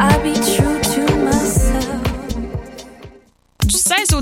I'll be true to myself.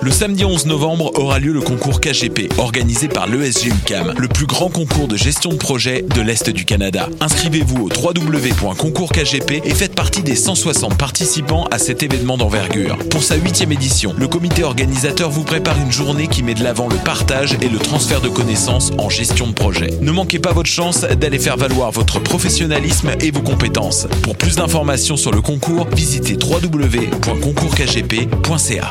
Le samedi 11 novembre aura lieu le concours KGP, organisé par l'ESG UCAM, le plus grand concours de gestion de projet de l'Est du Canada. Inscrivez-vous au www.concourskgp et faites partie des 160 participants à cet événement d'envergure. Pour sa huitième édition, le comité organisateur vous prépare une journée qui met de l'avant le partage et le transfert de connaissances en gestion de projet. Ne manquez pas votre chance d'aller faire valoir votre professionnalisme et vos compétences. Pour plus d'informations sur le concours, visitez www.concourskgp.ca.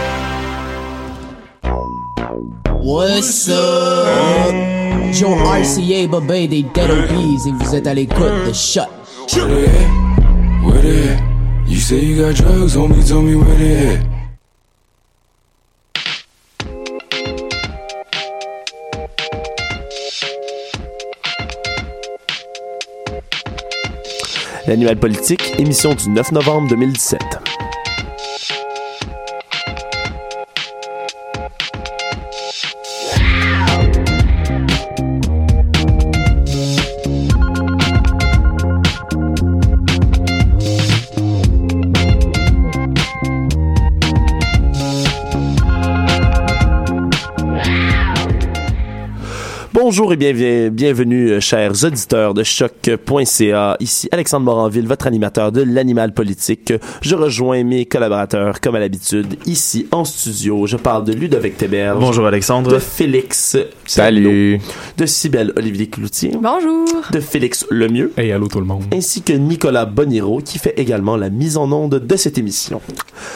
What's up? Joe RCA, Bobé des Dead Obies et vous êtes à l'écoute de Shot. Where they at? Where they at? You say you got drugs, homie, tell me where they at. L'animal politique, émission du 9 novembre 2017. Bonjour et bienvenue, euh, chers auditeurs de choc.ca. Ici Alexandre Moranville, votre animateur de l'animal politique. Je rejoins mes collaborateurs comme à l'habitude ici en studio. Je parle de Ludovic Téberge. Bonjour Alexandre. De Félix. Salut. De Cybelle Olivier Cloutier. Bonjour. De Félix Lemieux. Hey, allô tout le monde. Ainsi que Nicolas Boniro qui fait également la mise en onde de cette émission.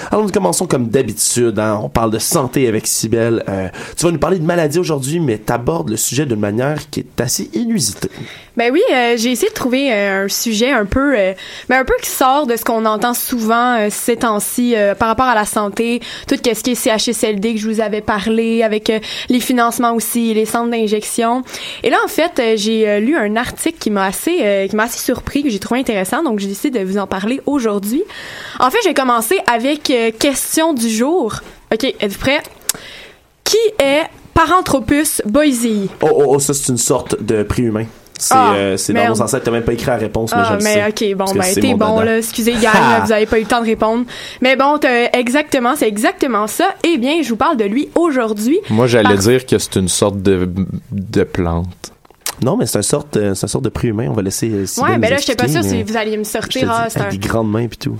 Alors nous commençons comme d'habitude. hein. On parle de santé avec Cybelle. Euh, tu vas nous parler de maladie aujourd'hui, mais t'abordes le sujet d'une manière qui est assez inusitée. Ben oui, euh, j'ai essayé de trouver euh, un sujet un peu, euh, ben un peu qui sort de ce qu'on entend souvent euh, ces temps-ci par rapport à la santé, tout ce qui est CHSLD que je vous avais parlé, avec les financements aussi, les centres d'injection. Et là, en fait, j'ai lu un article qui m'a assez, qui m'a assez surpris, que j'ai trouvé intéressant, donc j'ai décidé de vous en parler aujourd'hui. En fait, j'ai commencé avec question du jour. Ok, êtes-vous prêts? Qui est Paranthropus boisei? Oh, oh, oh, ça c'est une sorte de préhumain. C'est Ah, euh, c'est dans vos ancêtres, t'as même pas écrit la réponse, mais je Ah, le mais sais. ok, bon, ben, c'est t'es mon bon, dada. là. Excusez, gang, là, vous avez pas eu le temps de répondre. Mais bon, exactement, c'est exactement ça. Eh bien, je vous parle de lui aujourd'hui. Moi, j'allais dire que c'est une sorte de, de plante. Non, mais c'est une sorte, euh, c'est une sorte de préhumain. On va laisser. euh, Ouais, ben là, j'étais pas sûre expliquer, si mais vous alliez me je sortir. Ah, c'est un... des grandes mains puis tout.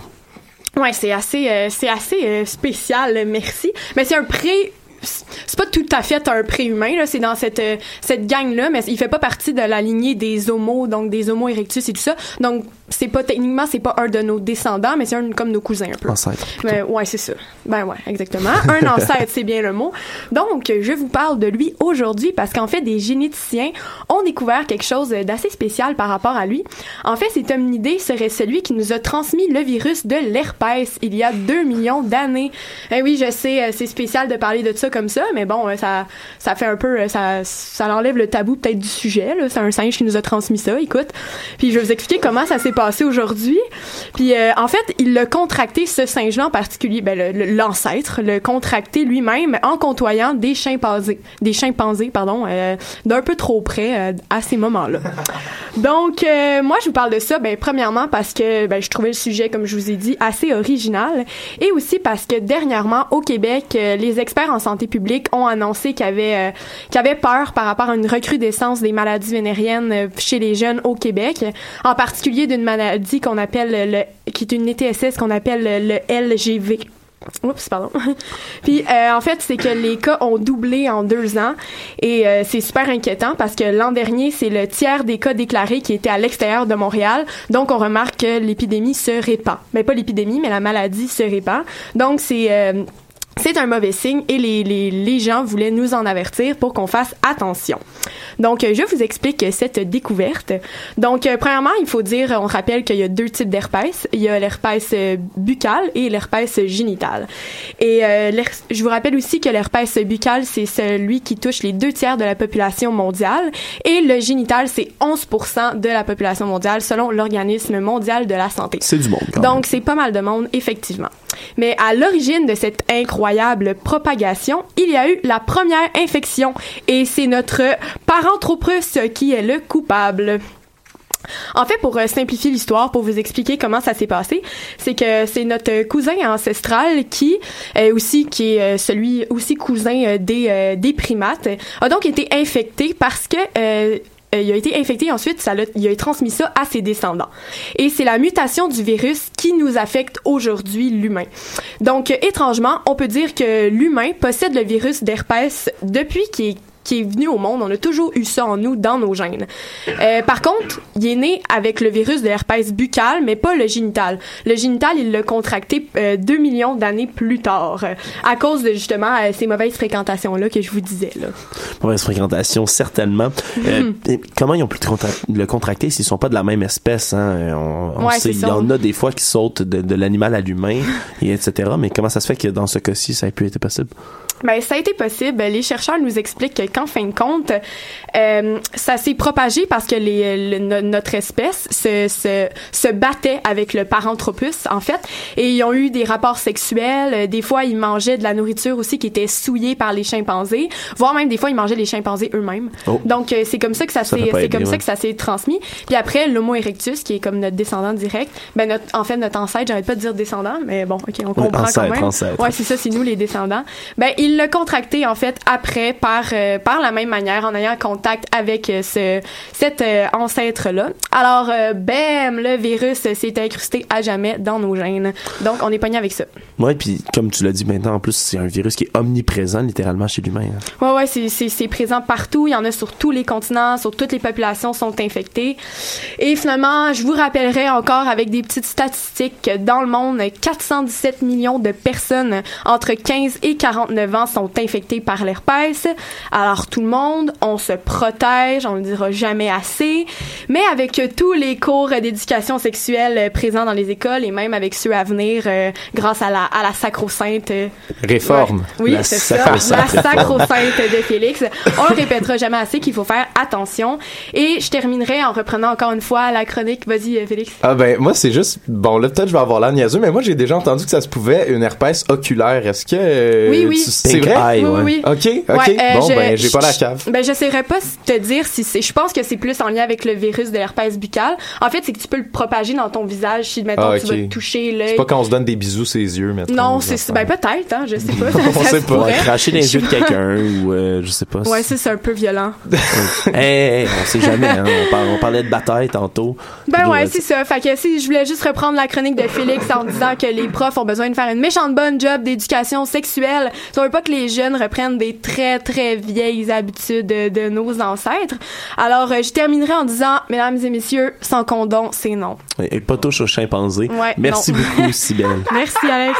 Ouais, c'est assez, euh, c'est assez euh, spécial, merci. Mais c'est un pré. C'est pas tout à fait un préhumain, là. C'est dans cette, euh, cette gang-là, mais il fait pas partie de la lignée des homos, donc des homo erectus et tout ça. Donc, c'est pas, techniquement, c'est pas un de nos descendants, mais c'est un comme nos cousins, un peu. Ancêtre. Mais ouais, c'est ça. Ben ouais, exactement. Un ancêtre, c'est bien le mot. Donc, je vous parle de lui aujourd'hui parce qu'en fait, des généticiens ont découvert quelque chose d'assez spécial par rapport à lui. En fait, cet hominidé serait celui qui nous a transmis le virus de l'herpès il y a 2 millions d'années. Eh oui, je sais, euh, c'est spécial de parler de ça comme ça, mais bon, euh, ça, ça fait un peu, euh, ça, ça enlève le tabou peut-être du sujet. là. C'est un singe qui nous a transmis ça, écoute. Puis je vais vous expliquer comment ça s'est passé aujourd'hui. Puis euh, en fait, il l'a contracté ce singe-là en particulier, ben, le- le- l'ancêtre, le contracté lui-même en côtoyant des chimpanzés, des chimpanzés pardon, euh, d'un peu trop près euh, à ces moments-là. Donc euh, moi je vous parle de ça, ben premièrement parce que ben, je trouvais le sujet comme je vous ai dit assez original et aussi parce que dernièrement au Québec, euh, les experts en santé publique ont annoncé qu'il y avait euh, qu'il y avait peur par rapport à une recrudescence des maladies vénériennes chez les jeunes au Québec, en particulier d'une maladie qu'on appelle le qui est une ETSS qu'on appelle le, LGV. Oups, pardon. Puis euh, en fait, c'est que les cas ont doublé en deux ans et euh, c'est super inquiétant parce que l'an dernier, c'est le tiers des cas déclarés qui étaient à l'extérieur de Montréal. Donc on remarque que l'épidémie se répand. Mais pas l'épidémie, mais la maladie se répand. Donc c'est euh, c'est un mauvais signe et les, les, les gens voulaient nous en avertir pour qu'on fasse attention. Donc, euh, je vous explique cette découverte. Donc, euh, premièrement, il faut dire, on rappelle qu'il y a deux types d'herpès. Il y a l'herpès euh, buccal et l'herpès génital. Et euh, je vous rappelle aussi que l'herpès buccal, c'est celui qui touche les deux tiers de la population mondiale et le génital, c'est 11% de la population mondiale selon l'Organisme mondial de la santé. C'est du monde, quand même. Donc, c'est pas mal de monde, effectivement. Mais à l'origine de cette incroyable propagation, il y a eu la première infection. Et c'est notre Paranthropus qui est le coupable. En fait, pour euh, simplifier l'histoire, pour vous expliquer comment ça s'est passé, c'est que c'est notre cousin ancestral qui est aussi qui est euh, celui aussi cousin euh, des euh, primates a donc été infecté parce que euh, euh, il a été infecté ensuite ça l'a- il a transmis ça à ses descendants. Et c'est la mutation du virus qui nous affecte aujourd'hui l'humain. Donc euh, étrangement, on peut dire que l'humain possède le virus d'herpès depuis qu'il est qui est venu au monde, on a toujours eu ça en nous, dans nos gènes. Euh, par contre, il est né avec le virus de l'herpès buccal, mais pas le génital. Le génital, il l'a contracté euh, 2 millions d'années plus tard, euh, à cause de justement euh, ces mauvaises fréquentations-là que je vous disais. Là. Mauvaise fréquentation, certainement. Mhm. comment ils ont pu le contra- le contracter s'ils sont pas de la même espèce? Hein? On, on Ouais, sait, c'est il y en a des fois qui sautent de, de l'animal à l'humain, et etc. Mais comment ça se fait que dans ce cas-ci, ça ait pu être possible? Ben, ça a été possible. Les chercheurs nous expliquent que, qu'en fin de compte, euh, ça s'est propagé parce que les, le- no- notre espèce se, se, se battait avec le Paranthropus, en fait, et ils ont eu des rapports sexuels. Euh, Des fois, ils mangeaient de la nourriture aussi qui était souillée par les chimpanzés, voire même des fois, ils mangeaient les chimpanzés eux-mêmes. Oh. Donc, euh, c'est comme ça que ça, Ça s'est, c'est comme ça que ça s'est transmis. Puis après, l'Homo erectus, qui est comme notre descendant direct, ben notre, en fait, notre ancêtre, j'arrête pas de dire descendant, mais bon, ok, on comprend ancêtre, quand même. ancêtre. Ouais, c'est ça, c'est nous les descendants. Ben, il l'a contracté en fait après par euh, par la même manière en ayant contact avec euh, ce cet euh, ancêtre là. Alors bam, le virus s'est incrusté à jamais dans nos gènes. Donc on est pogné avec ça. Ouais, puis comme tu l'as dit maintenant, en plus, c'est un virus qui est omniprésent littéralement chez l'humain. hein. Ouais ouais, c'est c'est présent partout, il y en a sur tous les continents, sur toutes les populations sont infectées. Et finalement, je vous rappellerai encore avec des petites statistiques que dans le monde, 417 millions de personnes entre 15 et 49 ans sont infectées par l'herpès. Alors tout le monde, on se protège, on ne le dira jamais assez, mais avec tous les cours d'éducation sexuelle présents dans les écoles et même avec ceux à venir euh, grâce à la à la sacro-sainte euh, Réforme. oui, c'est ça. La sacro-sainte de Félix. On le répétera jamais assez qu'il faut faire attention. Et je terminerai en reprenant encore une fois la chronique. Vas-y, euh, Félix. Ah ben moi c'est juste bon là peut-être je vais avoir l'air niaiseux mais moi j'ai déjà entendu que ça se pouvait une herpès oculaire est-ce que euh, Oui, oui. tu- c'est vrai? eye, oui, ouais. oui, oui. ok ok Ouais, euh, bon je- ben j'ai pas la cave Ben, je saurais pas te dire si c'est. Je pense que c'est plus en lien avec le virus de l'herpès buccal. En fait, c'est que tu peux le propager dans ton visage si, mettons, Ah, tu vas te toucher l'œil. c'est pas quand on se donne des bisous ses yeux mettons Non, c'est. Ben, peut-être, hein, je sais pas. On Ça sait pas. Ouais, cracher dans les yeux de quelqu'un ou euh, je sais pas. Ouais, ça, c'est un peu violent. Hey, hey, on sait jamais. Hein. On, par- on parlait de bataille tantôt. Ben ouais, euh, c'est ça. Fait que si je voulais juste reprendre la chronique de Félix en disant que les profs ont besoin de faire une méchante bonne job d'éducation sexuelle. Pas que les jeunes reprennent des très très vieilles habitudes de, de nos ancêtres. Alors euh, je terminerai en disant, mesdames et messieurs, sans condom, c'est non. Et pas touche aux chimpanzés. Ouais, Merci non. beaucoup, Sibelle. Merci Alex.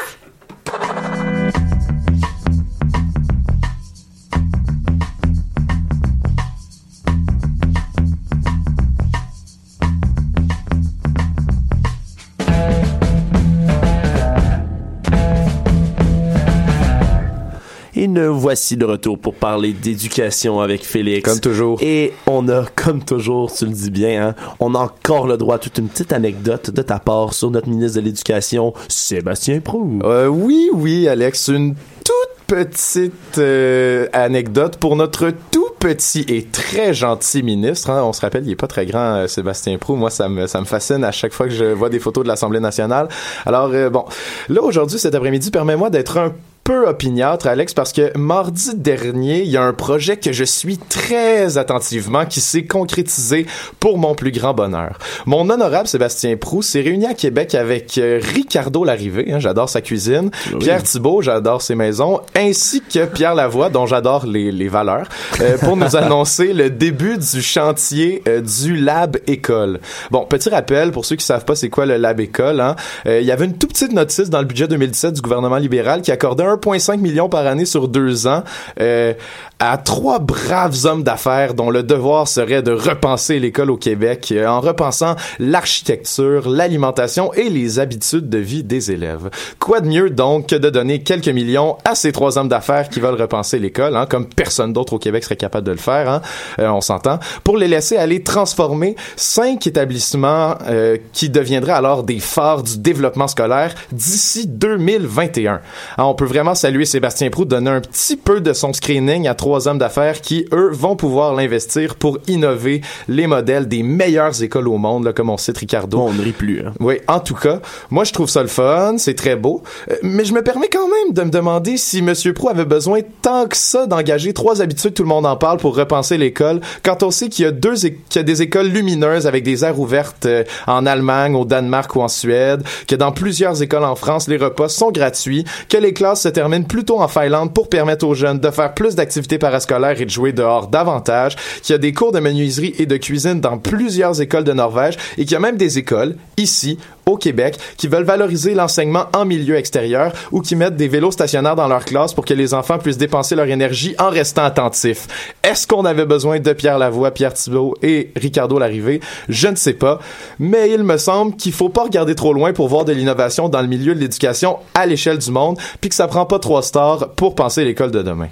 Voici de retour pour parler d'éducation avec Félix. Comme toujours. Et on a, comme toujours, tu le dis bien, hein, on a encore le droit à toute une petite anecdote de ta part sur notre ministre de l'Éducation, Sébastien Prou. Euh, oui, oui, Alex, une toute petite euh, anecdote pour notre tout petit et très gentil ministre. hein. On se rappelle, il est pas très grand, euh, Sébastien Prou. Moi, ça me, ça me fascine à chaque fois que je vois des photos de l'Assemblée nationale. Alors, euh, bon, là, aujourd'hui, cet après-midi, permets-moi d'être un peu opiniâtre, Alex, parce que mardi dernier, il y a un projet que je suis très attentivement qui s'est concrétisé pour mon plus grand bonheur. Mon honorable Sébastien Prou s'est réuni à Québec avec euh, Ricardo Larrivée, hein, j'adore sa cuisine, Pierre Thibault, j'adore ses maisons, ainsi que Pierre Lavoie, dont j'adore les, les valeurs, euh, pour nous annoncer le début du chantier euh, du Lab École. Bon, petit rappel, pour ceux qui savent pas c'est quoi le Lab École, hein, euh, il y avait une toute petite notice dans le budget 2017 du gouvernement libéral qui accordait 1,5 million par année sur deux ans. Euh, à trois braves hommes d'affaires dont le devoir serait de repenser l'école au Québec euh, en repensant l'architecture, l'alimentation et les habitudes de vie des élèves. Quoi de mieux donc que de donner quelques millions à ces trois hommes d'affaires qui veulent repenser l'école, hein, comme personne d'autre au Québec serait capable de le faire, hein, euh, on s'entend, pour les laisser aller transformer cinq établissements euh, qui deviendraient alors des phares du développement scolaire d'ici 2021. Hein, on peut vraiment saluer Sébastien Proux, donner un petit peu de son screening à trois hommes d'affaires qui, eux, vont pouvoir l'investir pour innover les modèles des meilleures écoles au monde, là, comme on cite Ricardo. on ne rit plus. Hein. Oui, en tout cas, moi je trouve ça le fun, c'est très beau, Euh, mais je me permets quand même de me demander si Monsieur Pro avait besoin tant que ça d'engager trois habitudes, tout le monde en parle pour repenser l'école, quand on sait qu'il y a deux, qu'il y a des écoles lumineuses avec des aires ouvertes euh, en Allemagne, au Danemark ou en Suède, que dans plusieurs écoles en France les repas sont gratuits, que les classes se terminent plutôt en Finlande pour permettre aux jeunes de faire plus d'activités parascolaires et de jouer dehors davantage, qu'il y a des cours de menuiserie et de cuisine dans plusieurs écoles de Norvège et qu'il y a même des écoles ici au Québec qui veulent valoriser l'enseignement en milieu extérieur ou qui mettent des vélos stationnaires dans leur classe pour que les enfants puissent dépenser leur énergie en restant attentifs. Est-ce qu'on avait besoin de Pierre Lavoie, Pierre Thibault et Ricardo Larrivée? Je ne sais pas, mais il me semble qu'il faut pas regarder trop loin pour voir de l'innovation dans le milieu de l'éducation à l'échelle du monde, puis que ça prend pas trois stars pour penser l'école de demain.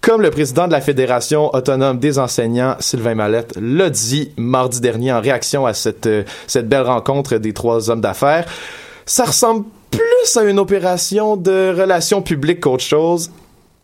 Comme le président de la Fédération autonome des enseignants, Sylvain Mallette, l'a dit mardi dernier en réaction à cette, euh, cette belle rencontre des trois hommes d'affaires, ça ressemble plus à une opération de relations publiques qu'autre chose.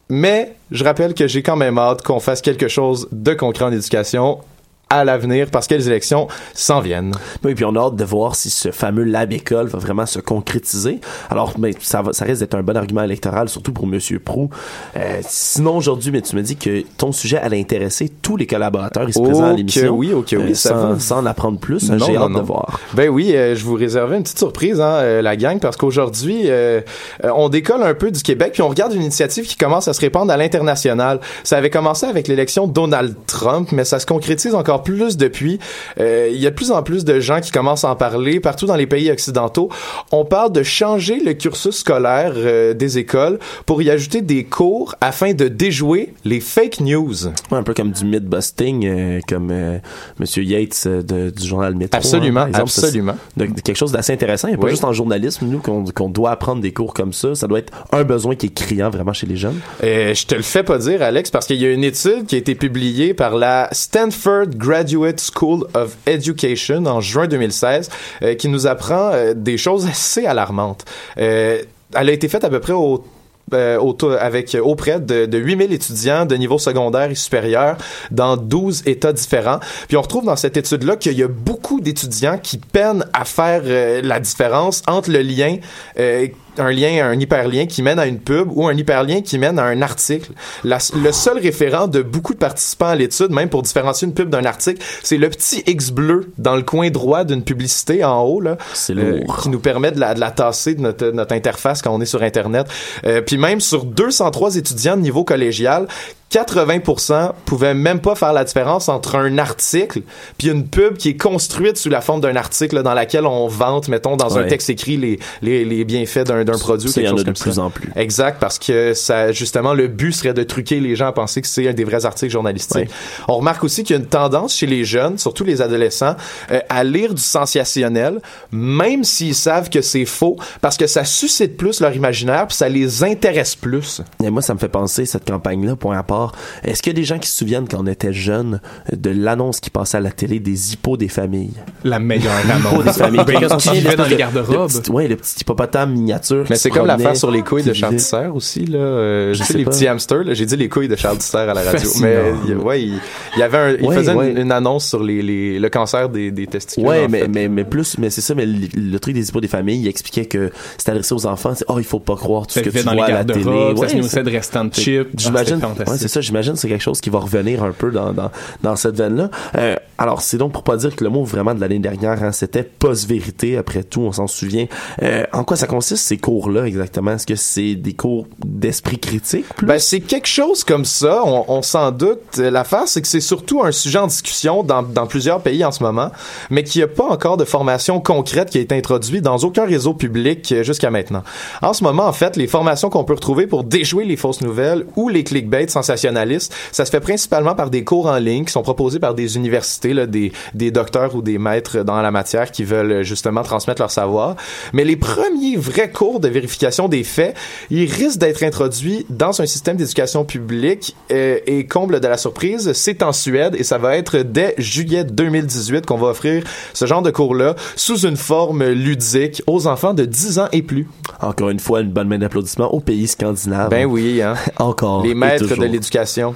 Mais je rappelle que j'ai quand même hâte qu'on fasse quelque chose de concret en éducation à l'avenir parce que les élections s'en viennent. Oui, puis on a hâte de voir si ce fameux lab école va vraiment se concrétiser. Alors, mais ça, va, ça risque d'être un bon argument électoral, surtout pour Monsieur Prou. Euh, sinon, aujourd'hui, mais tu me dis que ton sujet allait intéresser tous les collaborateurs ici présents à l'émission. oui, ok, oui, Euh, ça sans, sans en apprendre plus, hein, j'ai hâte non. de voir. Ben oui, euh, je vous réservais une petite surprise, hein, euh, la gang, parce qu'aujourd'hui, euh, euh, on décolle un peu du Québec, puis on regarde une initiative qui commence à se répandre à l'international. Ça avait commencé avec l'élection de Donald Trump, mais ça se concrétise encore plus depuis. Euh, Il y a de plus en plus de gens qui commencent à en parler partout dans les pays occidentaux. On parle de changer le cursus scolaire euh, des écoles pour y ajouter des cours afin de déjouer les fake news. Ouais, un peu comme du myth-busting, euh, comme Monsieur Yates de- du journal Métro. Absolument, hein, par exemple. Ça, absolument. de- de quelque chose d'assez intéressant. Il n'y a pas juste en journalisme, nous, qu'on doit apprendre des cours comme ça. Ça doit être un besoin qui est criant vraiment chez les jeunes. Je te le fais pas dire, Alex, parce qu'il y a une étude qui a été publiée par la Stanford Graduate School of Education en juin 2016 euh, qui nous apprend euh, des choses assez alarmantes. Euh, elle a été faite à peu près au avec auprès de, de 8000 étudiants de niveau secondaire et supérieur dans 12 États différents. Puis on retrouve dans cette étude-là qu'il y a beaucoup d'étudiants qui peinent à faire la différence entre le lien un lien, un hyperlien qui mène à une pub ou un hyperlien qui mène à un article. La- le seul référent de beaucoup de participants à l'étude, même pour différencier une pub d'un article, c'est le petit X bleu dans le coin droit d'une publicité en haut, là, C'est euh, qui nous permet de la, de la tasser de notre, notre interface quand on est sur Internet. Euh, puis même sur 203 étudiants de niveau collégial, 80% pouvaient même pas faire la différence entre un article puis une pub qui est construite sous la forme d'un article là, dans laquelle on vante, mettons, dans un texte écrit les, les, les bienfaits d'un d'un produit Ça, il y quelque en a de comme plus ça. en plus. Exact, parce que ça, justement, le but serait de truquer les gens à penser que c'est un des vrais articles journalistiques. Ouais. On remarque aussi qu'il y a une tendance chez les jeunes, surtout les adolescents, euh, à lire du sensationnel, même s'ils savent que c'est faux, parce que ça suscite plus leur imaginaire, puis ça les intéresse plus. Et moi, ça me fait penser, cette campagne-là, point à Est-ce qu'il y a des gens qui se souviennent quand on était jeunes de l'annonce qui passait à la télé des hippos des familles? La meilleure Hippos des annonce. familles. Ben, qui vivait dans les garde-robes. Ouais, le petit hippopotame miniature. Mais c'est comme l'affaire sur les couilles de Charles Tisser aussi, là. Euh, Je sais, sais les petits hamsters, là. J'ai dit les couilles de Charles Tisser à la radio. Fascinant. Mais, ouais, il, il y avait un, il Ouais, faisait une- ouais. Une, annonce sur les, les, le cancer des, des testicules. Ouais, mais, fait. mais, mais plus, mais c'est ça, mais le, le truc des hippos des familles, il expliquait que c'était adressé aux enfants, c'est, oh, il faut pas croire tout ce Ça que tu vois à la télé. ça Ouais, se nourrissait c'est- de restants de chips. J'imagine, c'est ça, j'imagine c'est quelque chose qui va revenir un peu dans, dans, cette veine-là. Euh, alors, c'est donc pour pas dire que le mot vraiment de l'année dernière, hein, c'était post-vérité, après tout, on s'en souvient. Euh, en quoi ça consiste, ces cours-là, exactement? Est-ce que c'est des cours d'esprit critique? Ben, c'est quelque chose comme ça, on, s'en doute. Euh, L'affaire, c'est que c'est surtout un sujet en discussion dans, plusieurs pays en ce moment, mais qu'il n'y a pas encore de formation concrète qui a été introduite dans aucun réseau public jusqu'à maintenant. En ce moment, en fait, les formations qu'on peut retrouver pour déjouer les fausses nouvelles ou les clickbait sensationnalistes, ça se fait principalement par des cours en ligne qui sont proposés par des universités, là, des, des docteurs ou des maîtres dans la matière qui veulent euh, justement transmettre leur savoir. Mais les premiers vrais cours de vérification des faits, ils risquent d'être introduits dans un système d'éducation publique euh, et comble de la surprise, c'est en Suède et ça va être dès juillet 2018 qu'on va offrir ce genre de cours-là sous une forme ludique aux enfants de 10 ans et plus. Encore une fois, une bonne main d'applaudissements aux pays scandinaves. Ben oui, hein. Encore. Les maîtres de toujours. L'éducation.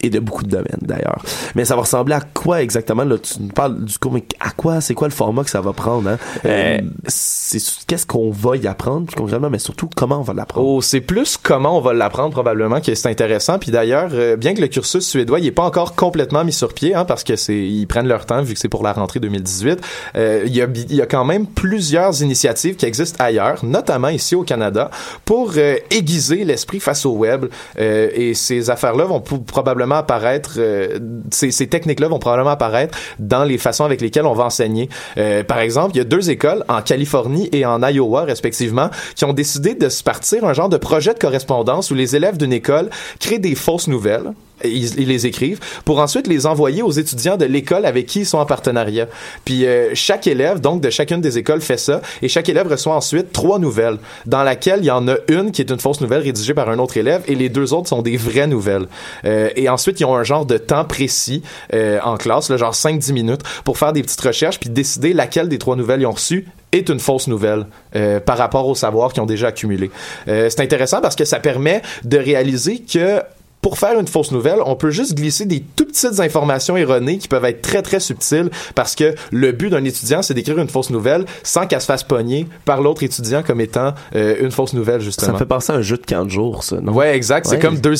Et de beaucoup de domaines d'ailleurs. Mais ça va ressembler à quoi exactement là? Tu nous parles du cours, mais à quoi? C'est quoi le format que ça va prendre hein? Euh, c'est qu'est-ce qu'on va y apprendre concrètement, mais surtout comment on va l'apprendre? Oh, c'est plus comment on va l'apprendre probablement que c'est intéressant. Puis d'ailleurs, euh, bien que le cursus suédois il est pas encore complètement mis sur pied, hein, parce que c'est ils prennent leur temps vu que c'est pour la rentrée 2018. euh, Il y a il y a quand même plusieurs initiatives qui existent ailleurs, notamment ici au Canada, pour euh, aiguiser l'esprit face au web. Euh, et ces affaires-là vont pou- probablement apparaître, euh, ces, techniques-là vont probablement apparaître dans les façons avec lesquelles on va enseigner. Euh, par exemple, il y a deux écoles en Californie et en Iowa respectivement qui ont décidé de se partir un genre de projet de correspondance où les élèves d'une école créent des fausses nouvelles. Ils, ils les écrivent pour ensuite les envoyer aux étudiants de l'école avec qui ils sont en partenariat. Puis euh, chaque élève, donc de chacune des écoles, fait ça et chaque élève reçoit ensuite trois nouvelles, dans laquelle il y en a une qui est une fausse nouvelle rédigée par un autre élève et les deux autres sont des vraies nouvelles. Euh, et ensuite, ils ont un genre de temps précis euh, en classe, là, genre 5-10 minutes, pour faire des petites recherches puis décider laquelle des trois nouvelles ils ont reçues est une fausse nouvelle euh, par rapport au savoir qu'ils ont déjà accumulé. Euh, c'est intéressant parce que ça permet de réaliser que pour faire une fausse nouvelle, on peut juste glisser des tout petites informations erronées qui peuvent être très très subtiles parce que le but d'un étudiant c'est d'écrire une fausse nouvelle sans qu'elle se fasse pogner par l'autre étudiant comme étant euh, une fausse nouvelle Ça justement. me fait penser à un jeu de 15 jours, ça, non? Ouais, exact. C'est Ouais. comme deux,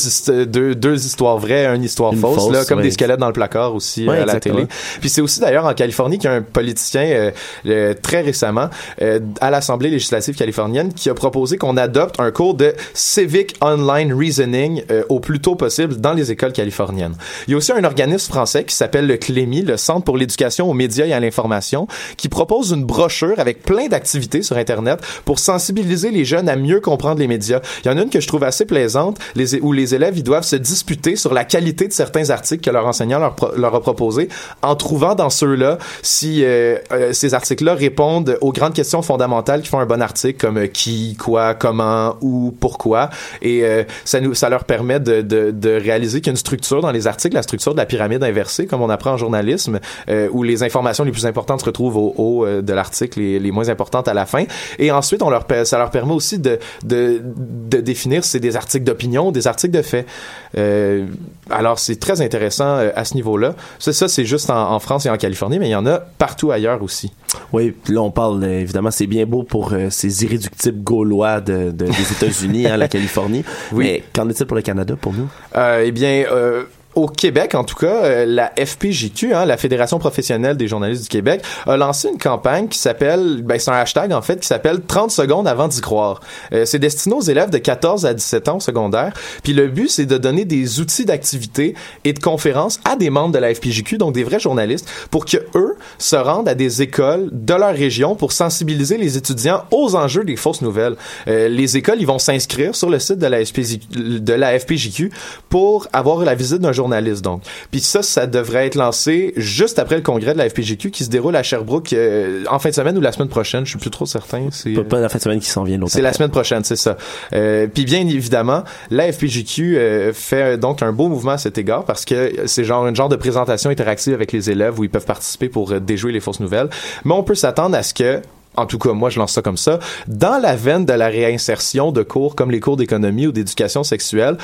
deux, deux histoires vraies, une histoire Une fausse, fausse, là, comme ouais. des squelettes dans le placard aussi Ouais, euh, à la exactement. télé. Puis c'est aussi d'ailleurs en Californie qu'il y a un politicien euh, euh, très récemment euh, à l'Assemblée législative californienne qui a proposé qu'on adopte un cours de Civic Online Reasoning euh, au plus tôt possible dans les écoles californiennes. Il y a aussi un organisme français qui s'appelle le CLEMI, le Centre pour l'éducation aux médias et à l'information, qui propose une brochure avec plein d'activités sur Internet pour sensibiliser les jeunes à mieux comprendre les médias. Il y en a une que je trouve assez plaisante, où les élèves ils doivent se disputer sur la qualité de certains articles que leur enseignant leur, leur a proposés, en trouvant dans ceux-là si euh, euh, ces articles-là répondent aux grandes questions fondamentales qui font un bon article, comme euh, qui, quoi, comment, où, pourquoi. Et euh, ça, nous, ça leur permet de, de, de réaliser qu'il y a une structure dans les articles, la structure de la pyramide inversée, comme on apprend en journalisme, euh, où les informations les plus importantes se retrouvent au haut euh, de l'article et les moins importantes à la fin. Et ensuite, on leur, ça leur permet aussi de, de, de définir si c'est des articles d'opinion ou des articles de fait. Euh, alors, c'est très intéressant à ce niveau-là. Ça, ça c'est juste en France et en Californie, mais il y en a partout ailleurs aussi. Oui, là on parle euh, évidemment, c'est bien beau pour euh, ces irréductibles gaulois de, de- des États-Unis, hein, la Californie. Oui. Mais qu'en est-il pour le Canada, pour nous? Euh, eh bien, euh, au Québec, en tout cas, euh, la FPJQ, hein, la Fédération professionnelle des journalistes du Québec, a lancé une campagne qui s'appelle, ben, c'est un hashtag en fait, qui s'appelle 30 secondes avant d'y croire. Euh, c'est destiné aux élèves de 14 à 17 ans secondaire. Puis le but, c'est de donner des outils d'activité et de conférences à des membres de la FPJQ, donc des vrais journalistes, pour que eux se rendent à des écoles de leur région pour sensibiliser les étudiants aux enjeux des fausses nouvelles. Euh, les écoles, ils vont s'inscrire sur le site de la FPJQ pour avoir la visite d'un journaliste, donc. Puis ça, ça devrait être lancé juste après le congrès de la FPJQ qui se déroule à Sherbrooke euh, en fin de semaine ou la semaine prochaine. Je suis plus trop certain. C'est Pas, pas la fin de semaine qui s'en vient l'autre. c'est la semaine prochaine, c'est ça. Euh, puis bien évidemment, la FPJQ euh, fait donc un beau mouvement à cet égard parce que c'est genre une genre de présentation interactive avec les élèves où ils peuvent participer pour euh, déjouer les fausses nouvelles. Mais on peut s'attendre à ce que en tout cas, moi, je lance ça comme ça. Dans la veine de la réinsertion de cours comme les cours d'économie ou d'éducation sexuelle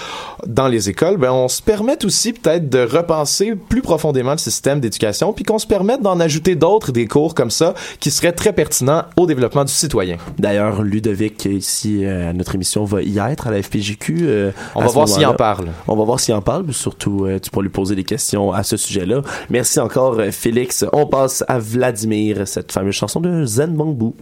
dans les écoles, ben, on se permet aussi peut-être de repenser plus profondément le système d'éducation, puis qu'on se permette d'en ajouter d'autres des cours comme ça qui seraient très pertinents au développement du citoyen. D'ailleurs, Ludovic, ici, euh, à notre émission, va y être à la FPJQ. euh, On va voir s'il en parle. On va voir s'il en parle, surtout, euh, tu pourras lui poser des questions à ce sujet-là. Merci encore, euh, Félix. On passe à Vladimir, cette fameuse chanson de Zen Bamboo. Y'avait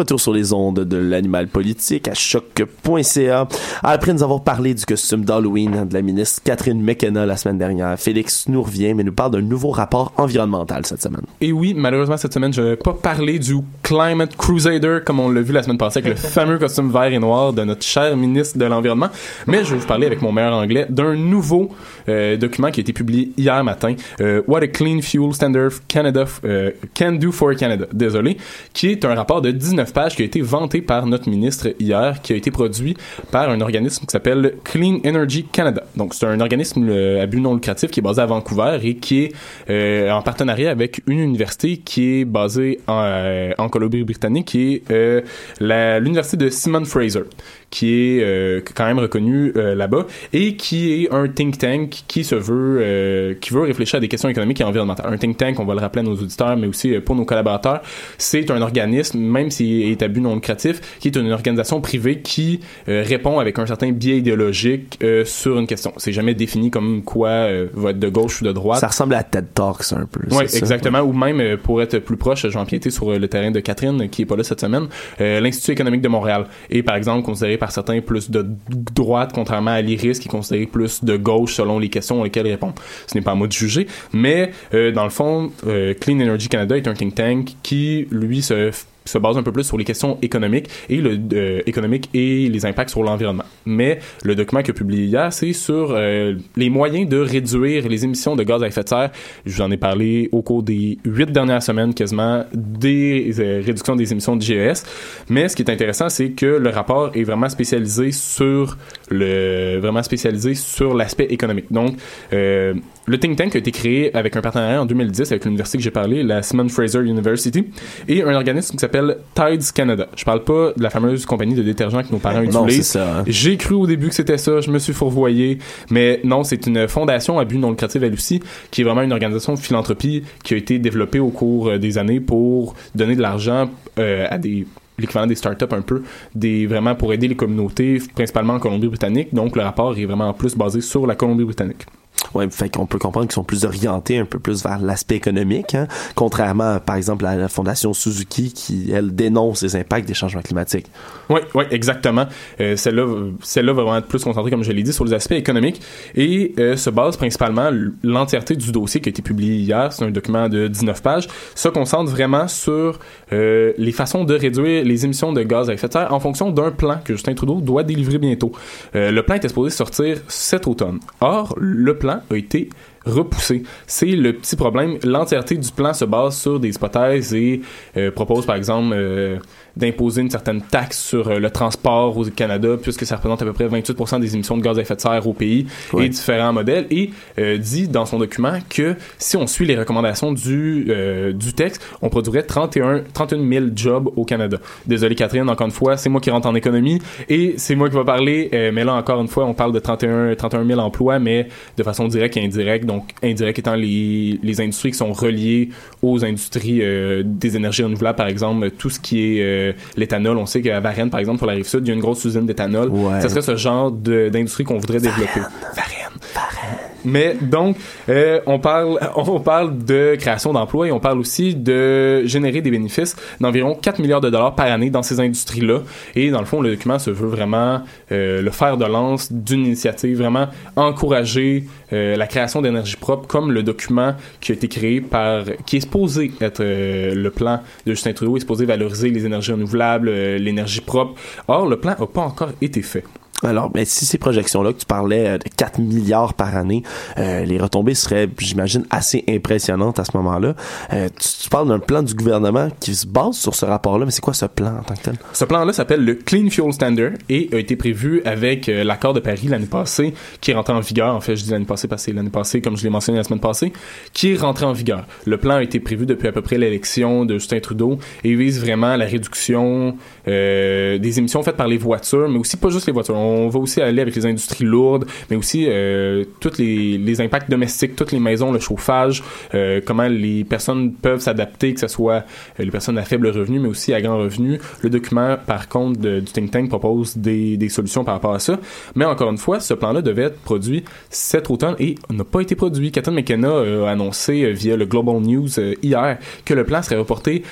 retour sur les ondes de l'animal politique à choc.ca. Après nous avoir parlé du costume d'Halloween de la ministre Catherine McKenna la semaine dernière, Félix nous revient mais nous parle d'un nouveau rapport environnemental cette semaine. Et oui, malheureusement, cette semaine, je vais pas parler du Climate Crusader, comme on l'a vu la semaine passée, avec le fameux costume vert et noir de notre cher ministre de l'Environnement. Mais je vais vous parler avec mon meilleur anglais d'un nouveau euh, document qui a été publié hier matin, euh, What a Clean Fuel Standard Canada euh, Can Do for Canada, désolé, qui est un rapport de 19 pages qui a été vanté par notre ministre hier, qui a été produit par un organisme qui s'appelle Clean Energy Canada. Donc, c'est un organisme à but non lucratif qui est basé à Vancouver et qui est euh, en partenariat avec une université qui est basée en, euh, Colombie-Britannique, qui est euh, l'université de Simon Fraser qui est quand même reconnu euh, là-bas et qui est un think tank qui se veut qui veut réfléchir à des questions économiques et environnementales. Un think tank, on va le rappeler à nos auditeurs, mais aussi pour nos collaborateurs, c'est un organisme, même s'il est à but non lucratif, qui est une organisation privée qui euh, répond avec un certain biais idéologique euh, sur une question. C'est jamais défini comme quoi euh, va être de gauche ou de droite. Ça ressemble à TED Talks un peu. Oui, ça? exactement. Ou même, pour être plus proche, j'ai empiété sur le terrain de Catherine, qui est pas là cette semaine, l'Institut économique de Montréal. Et par exemple, considéré par certains plus de droite, contrairement à l'IRIS, qui est considéré plus de gauche selon les questions auxquelles il répond. Ce n'est pas à moi de juger, mais dans le fond, Clean Energy Canada est un think tank qui, lui, se se base un peu plus sur les questions économiques et euh, et les impacts sur l'environnement. Mais le document a publié hier, c'est sur euh, les moyens de réduire les émissions de gaz à effet de serre. Je vous en ai parlé au cours des huit dernières semaines quasiment des euh, réductions des émissions de GES. Mais ce qui est intéressant, c'est que le rapport est vraiment spécialisé sur le vraiment spécialisé sur l'aspect économique. Donc le think tank a été créé avec un partenariat en 2010 avec l'université que j'ai parlé, la Simon Fraser University, et un organisme qui s'appelle Tides Canada. Je parle pas de la fameuse compagnie de détergents que nos parents Non, utilisent. c'est ça, hein. J'ai cru au début que c'était ça, je me suis fourvoyé, mais non, c'est une fondation à but non lucratif elle aussi, qui est vraiment une organisation de philanthropie qui a été développée au cours euh, des années pour donner de l'argent euh, à des l'équivalent des startups un peu, des vraiment pour aider les communautés, principalement en Colombie-Britannique. Donc le rapport est vraiment plus basé sur la Colombie-Britannique. Ouais, fait qu'on peut comprendre qu'ils sont plus orientés un peu plus vers l'aspect économique, hein, contrairement, par exemple, à la fondation Suzuki qui, elle, dénonce les impacts des changements climatiques. Oui, oui, exactement. Euh, celle-là, celle-là va vraiment être plus concentrée, comme je l'ai dit, sur les aspects économiques et euh, se base principalement l'entièreté du dossier qui a été publié hier. C'est un document de 19 pages. Se concentre vraiment sur euh, les façons de réduire les émissions de gaz à effet de serre en fonction d'un plan que Justin Trudeau doit délivrer bientôt. Euh, le plan était supposé sortir cet automne. Or, le plan a été repoussé. C'est le petit problème. L'entièreté du plan se base sur des hypothèses et euh, propose, par exemple, euh, d'imposer une certaine taxe sur euh, le transport au Canada, puisque ça représente à peu près 28% des émissions de gaz à effet de serre au pays, et différents modèles, et euh, dit dans son document que si on suit les recommandations du, euh, du texte, on produirait 31, 31 000 jobs au Canada. Désolé Catherine, encore une fois, c'est moi qui rentre en économie, et c'est moi qui va parler, euh, mais là encore une fois, on parle de 31, 31 000 emplois, mais de façon directe et indirecte, donc indirect étant les, les industries qui sont reliées aux industries euh, des énergies renouvelables, par exemple, tout ce qui est euh, l'éthanol. On sait qu'à Varennes, par exemple, pour la rive sud, il y a une grosse usine d'éthanol. Ouais. Ça serait ce genre d'industrie qu'on voudrait développer. Varennes. Mais donc, euh, on parle, on parle de création d'emplois et on parle aussi de générer des bénéfices d'environ 4 milliards de dollars par année dans ces industries-là. Et dans le fond, le document se veut vraiment euh, le fer de lance d'une initiative, vraiment encourager euh, la création d'énergie propre, comme le document qui a été créé par, qui est supposé être le plan de Justin Trudeau, est supposé valoriser les énergies renouvelables, l'énergie propre. Or, le plan n'a pas encore été fait. Alors, mais si ces projections-là que tu parlais euh, de 4 milliards par année, euh, les retombées seraient, j'imagine, assez impressionnantes à ce moment-là. Euh, tu, tu parles d'un plan du gouvernement qui se base sur ce rapport-là, mais c'est quoi ce plan en tant que tel? Ce plan-là s'appelle le Clean Fuel Standard et a été prévu avec euh, l'accord de Paris l'année passée, qui est rentré en vigueur. En fait, je dis l'année passée parce que l'année passée, comme je l'ai mentionné la semaine passée, qui est rentré en vigueur. Le plan a été prévu depuis à peu près l'élection de Justin Trudeau et vise vraiment la réduction euh, des émissions faites par les voitures, mais aussi pas juste les voitures. On va aussi aller avec les industries lourdes, mais aussi euh, tous les, les impacts domestiques, toutes les maisons, le chauffage, euh, comment les personnes peuvent s'adapter, que ce soit euh, les personnes à faible revenu, mais aussi à grand revenu. Le document, par contre, du think tank propose des, des solutions par rapport à ça. Mais encore une fois, ce plan-là devait être produit cet automne et n'a pas été produit. Catherine McKenna euh, a annoncé euh, via le Global News hier que le plan serait reporté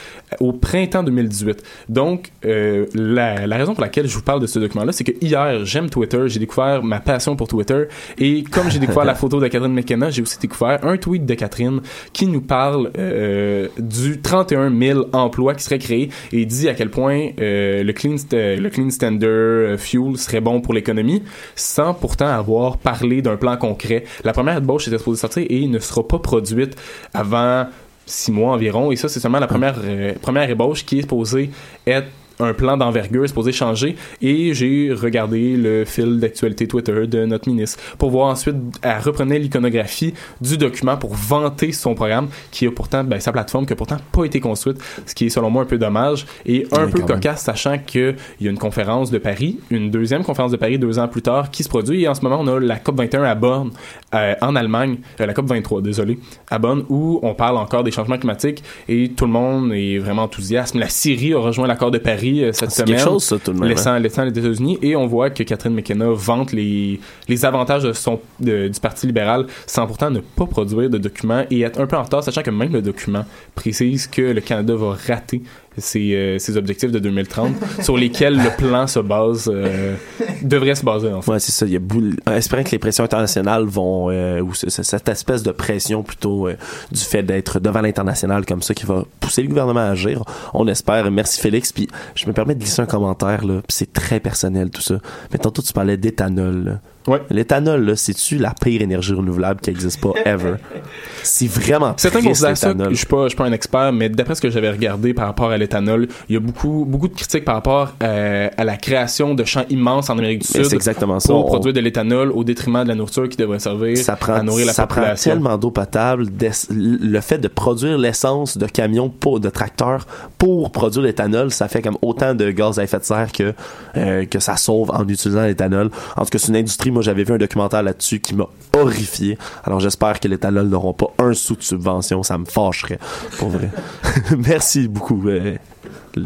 au printemps 2018. Donc, euh, la, la raison pour laquelle je vous parle de ce document-là, c'est que hier, j'aime Twitter, j'ai découvert ma passion pour Twitter, et comme j'ai découvert la photo de Catherine McKenna, j'ai aussi découvert un tweet de Catherine qui nous parle euh, du 31 000 emplois qui seraient créés et dit à quel point euh, le, clean st- euh, le Clean Standard euh, Fuel serait bon pour l'économie, sans pourtant avoir parlé d'un plan concret. La première ébauche était supposée sortir et ne sera pas produite avant six mois environ. Et ça, c'est seulement la première, euh, première ébauche qui est supposée être un plan d'envergure est supposé changer et j'ai regardé le fil d'actualité Twitter de notre ministre pour voir ensuite elle reprenait l'iconographie du document pour vanter son programme qui a pourtant ben, sa plateforme qui a pourtant pas été construite ce qui est selon moi un peu dommage et un Oui, peu quand même. cocasse sachant qu'il y a une conférence de Paris une deuxième conférence de Paris deux ans plus tard qui se produit et en ce moment on a la COP 21 à Bonn euh, en Allemagne euh, la COP 23 désolé à Bonn où on parle encore des changements climatiques et tout le monde est vraiment enthousiaste la Syrie a rejoint l'accord de Paris euh, cette C'est semaine quelque chose, ça, tout de même, laissant, hein. laissant les États-Unis et on voit que Catherine McKenna vante les, les avantages de son, de- du Parti libéral sans pourtant ne pas produire de documents et être un peu en retard, sachant que même le document précise que le Canada va rater ses, euh, ses objectifs de 2030 sur lesquels le plan se base, euh, devrait se baser en fait. Ouais, c'est ça. Il y a boule... Espérant que les pressions internationales vont, euh, ou ce- ce- cette espèce de pression plutôt euh, du fait d'être devant l'international comme ça qui va pousser le gouvernement à agir. On espère. Merci Félix. Puis je me permets de glisser un commentaire là. C'est très personnel tout ça. Mais tantôt tu parlais d'éthanol. Ouais. L'éthanol, là, c'est-tu la pire énergie renouvelable qui existe pas ever? C'est vraiment Certains considèrent ça, je suis pas, je suis pas un expert, mais d'après ce que j'avais regardé par rapport à l'éthanol, il y a beaucoup, beaucoup de critiques par rapport euh, à la création de champs immenses en Amérique du Mais Sud exactement ça. pour On- produire de l'éthanol au détriment de la nourriture qui devrait servir ça prend, à nourrir la ça prend population. tellement d'eau potable. Le fait de produire l'essence de camions, pour, de tracteurs pour produire l'éthanol, ça fait comme autant de gaz à effet de serre que, euh, que ça sauve en utilisant l'éthanol. En tout cas, c'est une industrie, j'avais vu un documentaire là-dessus qui m'a horrifié. Alors j'espère que l'éthanol n'auront pas un sou de subvention, ça me fâcherait, pour vrai. Merci beaucoup, euh,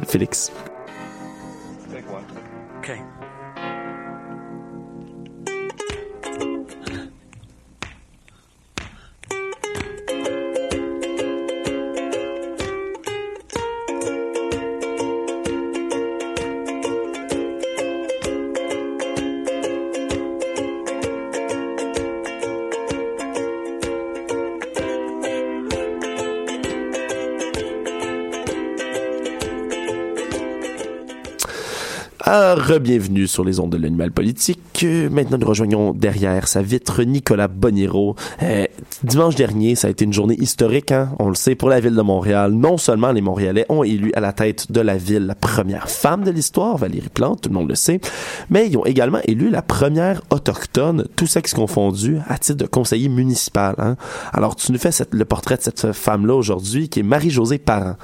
Félix. Re-bienvenue sur les ondes de l'animal politique. Euh, Maintenant, nous rejoignons derrière sa vitre Nicolas Boniro. Euh, dimanche dernier, ça a été une journée historique, hein? on le sait, pour la ville de Montréal. Non seulement les Montréalais ont élu à la tête de la ville la première femme de l'histoire, Valérie Plante, tout le monde le sait, mais ils ont également élu la première autochtone, tout sexe confondu, à titre de conseiller municipal. Hein? Alors, tu nous fais le portrait de cette femme-là aujourd'hui, qui est Marie-Josée Parent.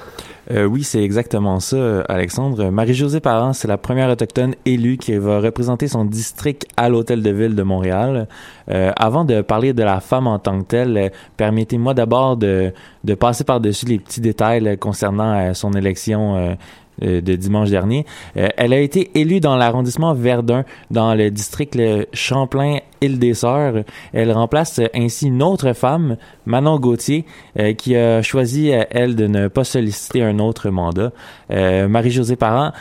Euh, oui, c'est exactement ça, Alexandre. Marie-Josée Parent, c'est la première autochtone élue qui va représenter son district à l'Hôtel de Ville de Montréal. Euh, avant de parler de la femme en tant que telle, euh, permettez-moi d'abord de, de passer par-dessus les petits détails euh, concernant euh, son élection de dimanche dernier. Elle a été élue dans l'arrondissement Verdun, dans le district le Champlain-Île-des-Sœurs. Elle remplace ainsi une autre femme, Manon Gauthier, euh, qui a choisi, elle, de ne pas solliciter un autre mandat. Euh, Marie-Josée Parent,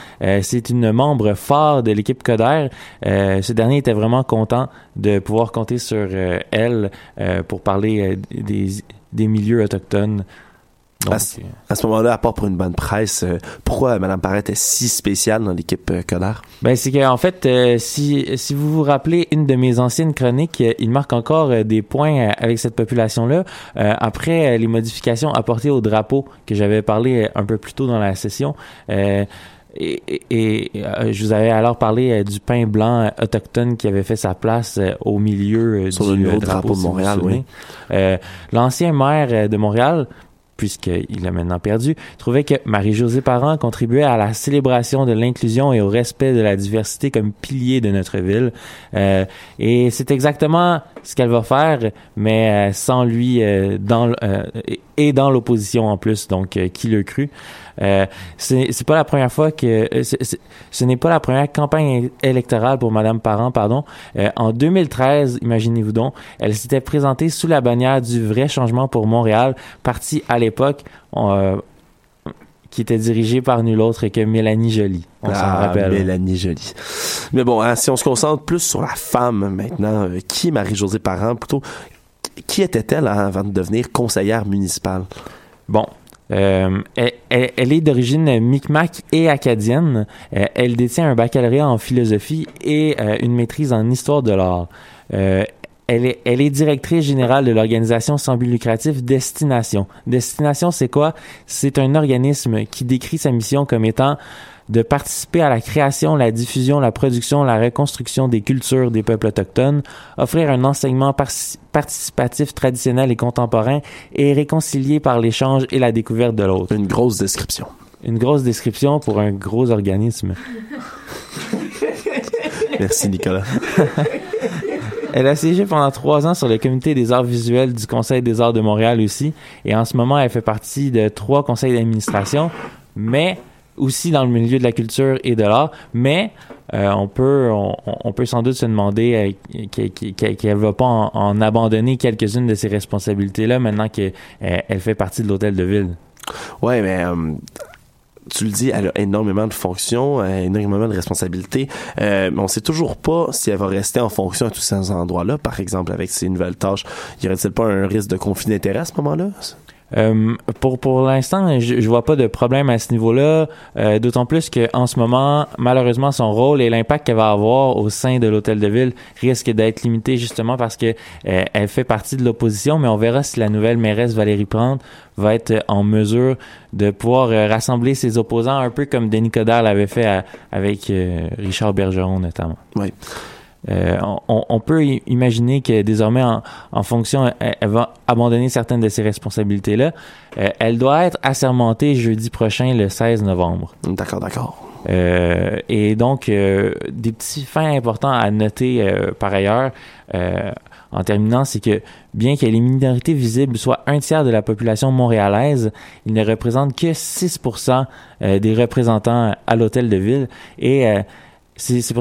c'est une membre phare de l'équipe Coder. Ce dernier était vraiment content de pouvoir compter sur euh, elle euh, pour parler euh, des, des milieux autochtones. Donc, à, ce- moment-là, à part pour une bonne presse, euh, pourquoi Mme Parent est si spéciale dans l'équipe euh, Coder? Ben c'est que en fait, euh, si si vous vous rappelez une de mes anciennes chroniques, il marque encore des points avec cette population-là. Après les modifications apportées au drapeau que j'avais parlé un peu plus tôt dans la session. Et, et- et, euh, je vous avais alors parlé euh, du pain blanc euh, autochtone qui avait fait sa place euh, au milieu Sur du le nouveau drapeau de si Montréal, souvenez. Euh, L'ancien maire de Montréal, puisqu'il a maintenant perdu, trouvait que Marie-Josée Parent contribuait à la célébration de l'inclusion et au respect de la diversité comme pilier de notre ville. Euh, et c'est exactement ce qu'elle va faire, mais sans lui euh, dans euh, et- dans l'opposition en plus. Donc, qui le cru euh, C'est pas la première fois que euh, ce n'est pas la première campagne électorale pour Madame Parent, pardon. Euh, en 2013, imaginez-vous donc, elle s'était présentée sous la bannière du vrai changement pour Montréal, parti à l'époque. qui était dirigé par nul autre que Mélanie Joly. On s'en Ah, rappelle. Mélanie Jolie. Mais bon, hein, si on se concentre plus sur la femme maintenant, euh, qui Marie-Josée Parent plutôt? Qui était-elle hein, avant de devenir conseillère municipale? Bon. Euh, elle, est d'origine micmac et acadienne. Euh, elle détient un baccalauréat en philosophie et euh, une maîtrise en histoire de l'art. Elle est, elle est directrice générale de l'organisation sans but lucratif Destination. Destination, c'est quoi? C'est un organisme qui décrit sa mission comme étant de participer à la création, la diffusion, la production, la reconstruction des cultures des peuples autochtones, offrir un enseignement par- participatif traditionnel et contemporain et réconcilié par l'échange et la découverte de l'autre. Une grosse description. Une grosse description pour un gros organisme. Merci, Nicolas. Elle a siégé pendant trois ans sur le comité des arts visuels du Conseil des arts de Montréal aussi. Et en ce moment, elle fait partie de trois conseils d'administration, mais aussi dans le milieu de la culture et de l'art. Mais euh, on peut on, peut sans doute se demander euh, qu'elle qu'elle va pas en, abandonner quelques-unes de ses responsabilités-là maintenant qu'elle elle fait partie de l'hôtel de ville. Ouais, mais euh, tu le dis, elle a énormément de fonctions, euh, énormément de responsabilités. Euh, mais on sait toujours pas si elle va rester en fonction à tous ces endroits-là. Par exemple, avec ses nouvelles tâches, y aurait-il pas un risque de conflit d'intérêt à ce moment-là? Euh, pour pour l'instant, je, vois pas de problème à ce niveau-là. euh, D'autant plus que en ce moment, malheureusement, son rôle et l'impact qu'elle va avoir au sein de l'hôtel de ville risque d'être limité justement parce que euh, elle fait partie de l'opposition. Mais on verra si la nouvelle mairesse Valérie Plante va être en mesure de pouvoir rassembler ses opposants, un peu comme Denis Coderre l'avait fait avec Richard Bergeron notamment. Oui. Euh, on, on peut imaginer que désormais, en, en fonction, elle, elle va abandonner certaines de ses responsabilités-là. Euh, elle doit être assermentée jeudi prochain, le 16 novembre. D'accord, d'accord. Euh, et donc, euh, des petits faits importants à noter euh, par ailleurs, euh, en terminant, c'est que bien que les minorités visibles soient un tiers de la population montréalaise, ils ne représentent que 6% euh, des représentants à l'hôtel de ville. Et euh, c'est c'est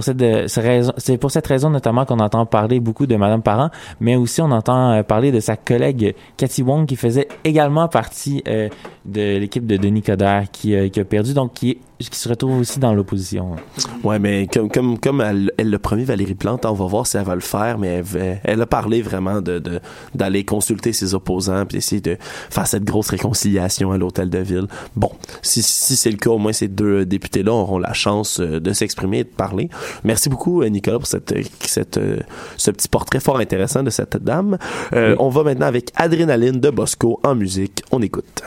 pour cette raison notamment qu'on entend parler beaucoup de Madame Parent, mais aussi on entend euh, parler de sa collègue Cathy Wong qui faisait également partie euh, de l'équipe de Denis Coderre qui, euh, qui a perdu donc qui se retrouve aussi dans l'opposition. Ouais, mais comme comme comme elle elle l'a promis Valérie Plante, on va voir si elle va le faire, mais elle, a parlé vraiment de d'aller consulter ses opposants puis essayer de faire cette grosse réconciliation à l'hôtel de ville. Bon, si si c'est le cas, au moins ces deux députés là auront la chance euh, de s'exprimer parler. Merci beaucoup euh, Nicolas pour cette cette euh, ce petit portrait fort intéressant de cette dame. Euh, On va maintenant avec Adrénaline de Bosco en musique. On écoute.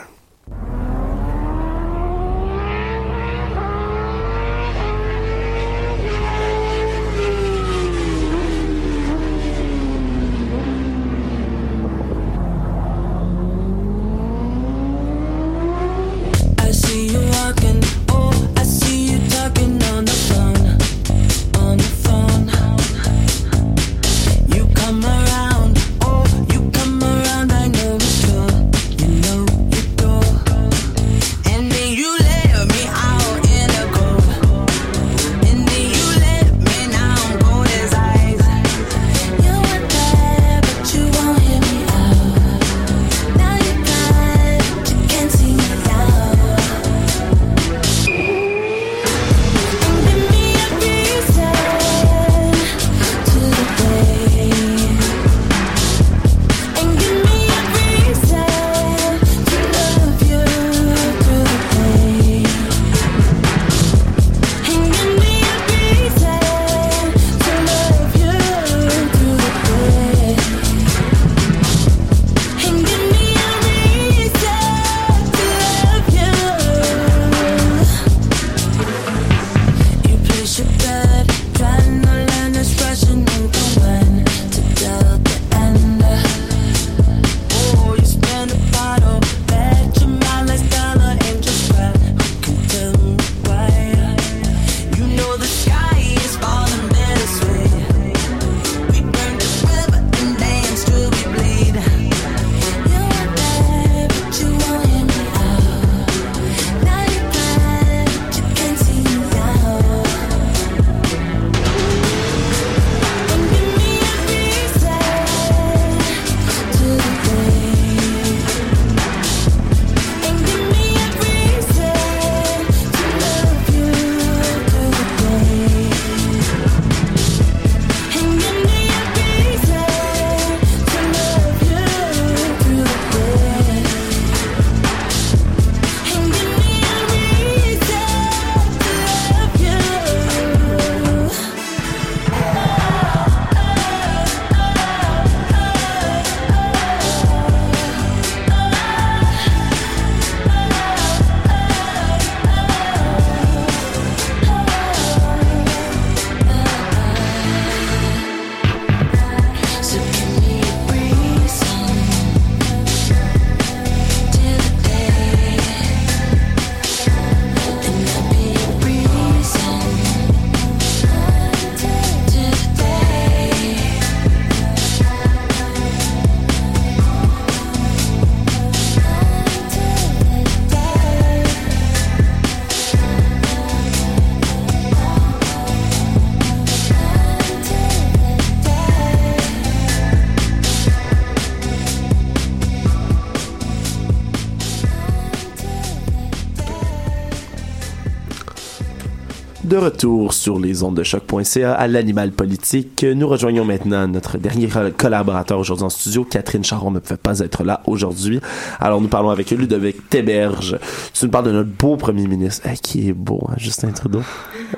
De retour sur les ondes de choc.ca à l'animal politique. Nous rejoignons maintenant notre dernier collaborateur aujourd'hui en studio. Catherine Charon ne pouvait pas être là aujourd'hui. Alors nous parlons avec Ludovic Téberge. Tu nous parles de notre beau premier ministre. Eh, qui est beau, hein, Justin Trudeau?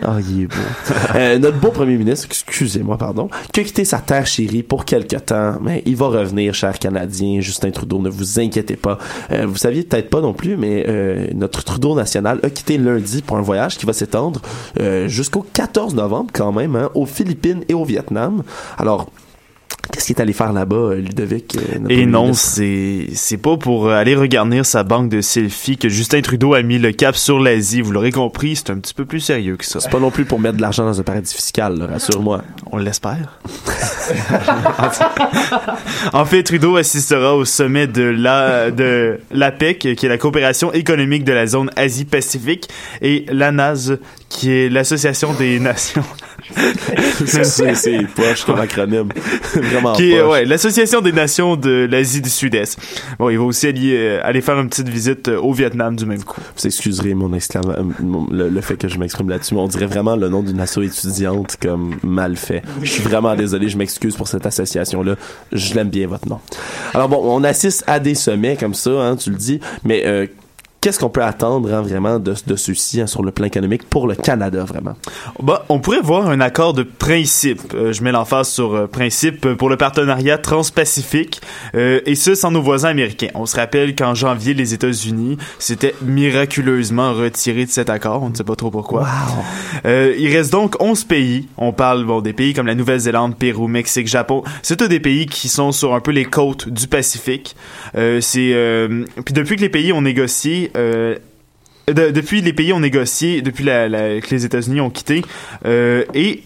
Ah, il est beau. Euh, notre beau premier ministre, excusez-moi, pardon, qui a quitté sa terre chérie pour quelque temps, mais il va revenir, cher Canadien. Justin Trudeau, ne vous inquiétez pas. Euh, vous saviez peut-être pas non plus, mais euh, notre Trudeau national a quitté lundi pour un voyage qui va s'étendre jusqu'au 14 novembre quand même, hein, aux Philippines et au Vietnam. Alors, Qu'est-ce qu'il est allé faire là-bas, euh, Ludovic? euh, Et non, c'est c'est pas pour aller regarnir sa banque de selfies que Justin Trudeau a mis le cap sur l'Asie. Vous l'aurez compris, c'est un petit peu plus sérieux que ça. C'est pas non plus pour mettre de l'argent dans un paradis fiscal, rassure-moi. On l'espère. en fait, Trudeau assistera au sommet de la de l'APEC, qui est la coopération économique de la zone Asie-Pacifique, et l'ANAS, qui est l'association des nations. c'est poche comme acronyme. Vraiment qui est, ouais, l'association des nations de l'Asie du Sud-Est. Bon, il va aussi aller, euh, aller faire une petite visite euh, au Vietnam du même coup. Vous excuserez mon euh, le, le fait que je m'exprime là-dessus, mais on dirait vraiment le nom d'une asso étudiante comme mal fait. Je suis vraiment désolé, je m'excuse pour cette association-là. Je l'aime bien votre nom. Alors bon, on assiste à des sommets comme ça, hein, tu le dis, mais euh, qu'est-ce qu'on peut attendre hein, vraiment de, de ceux-ci hein, sur le plan économique pour le Canada vraiment? Bah, on pourrait voir un accord de principe. Euh, je mets l'emphase sur euh, principe euh, pour le partenariat transpacifique, euh, et ce sans nos voisins américains. On se rappelle qu'en janvier, les États-Unis s'étaient miraculeusement retirés de cet accord. On ne sait pas trop pourquoi. Euh, il reste donc 11 pays. On parle bon des pays comme la Nouvelle-Zélande, Pérou, Mexique, Japon. C'est tous des pays qui sont sur un peu les côtes du Pacifique. Euh, c'est euh, puis depuis que les pays ont négocié. Euh, de- depuis les pays ont négocié, depuis que les États-Unis ont quitté, euh, et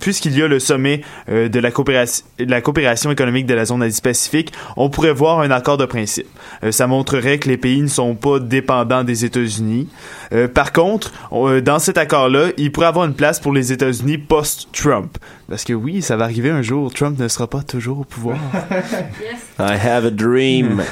puisqu'il y a le sommet euh, de la coopération, de la coopération économique de la zone Asie-Pacifique, on pourrait voir un accord de principe. Euh, ça montrerait que les pays ne sont pas dépendants des États-Unis. Euh, par contre, on- euh, dans cet accord-là, il pourrait avoir une place pour les États-Unis post-Trump. Parce que oui, ça va arriver un jour. Trump ne sera pas toujours au pouvoir. I have a dream.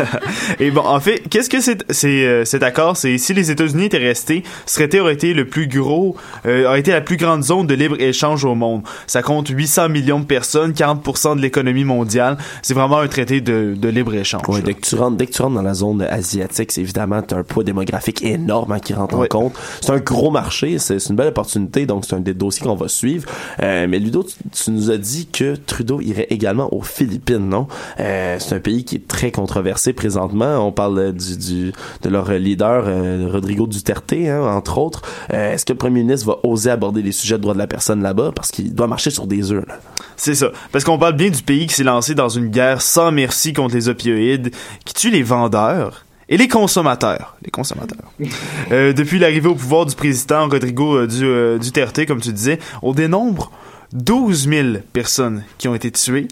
Et bon, en fait, qu'est-ce que c'est, euh, cet accord? C'est si les États-Unis étaient restés, ce serait aurait été le plus gros, euh, aurait été la plus grande zone de libre au monde. Ça compte 800 millions de personnes, 40% de l'économie mondiale. C'est vraiment un traité de, de libre échange. Ouais, dès que tu rentres, dès que tu rentres dans la zone asiatique, c'est évidemment t'as un poids démographique énorme hein, qui rentre Ouais. en compte. C'est un gros marché, c'est une belle opportunité, donc c'est un des dossiers qu'on va suivre. Euh, mais Ludo, tu, tu nous as dit que Trudeau irait également aux Philippines, non? Euh, C'est un pays qui est très controversé présentement. On parle du, du de leur leader euh, Rodrigo Duterte, hein, entre autres. Est-ce que le premier ministre va oser aborder les sujets de droits de la personne là-bas parce qu'il doit marcher sur des œufs là? C'est ça. Parce qu'on parle bien du pays qui s'est lancé dans une guerre sans merci contre les opioïdes, qui tue les vendeurs et les consommateurs. Les consommateurs. Euh, depuis l'arrivée au pouvoir du président Rodrigo euh, du, euh, Duterte, comme tu disais, on dénombre 12 000 personnes qui ont été tuées,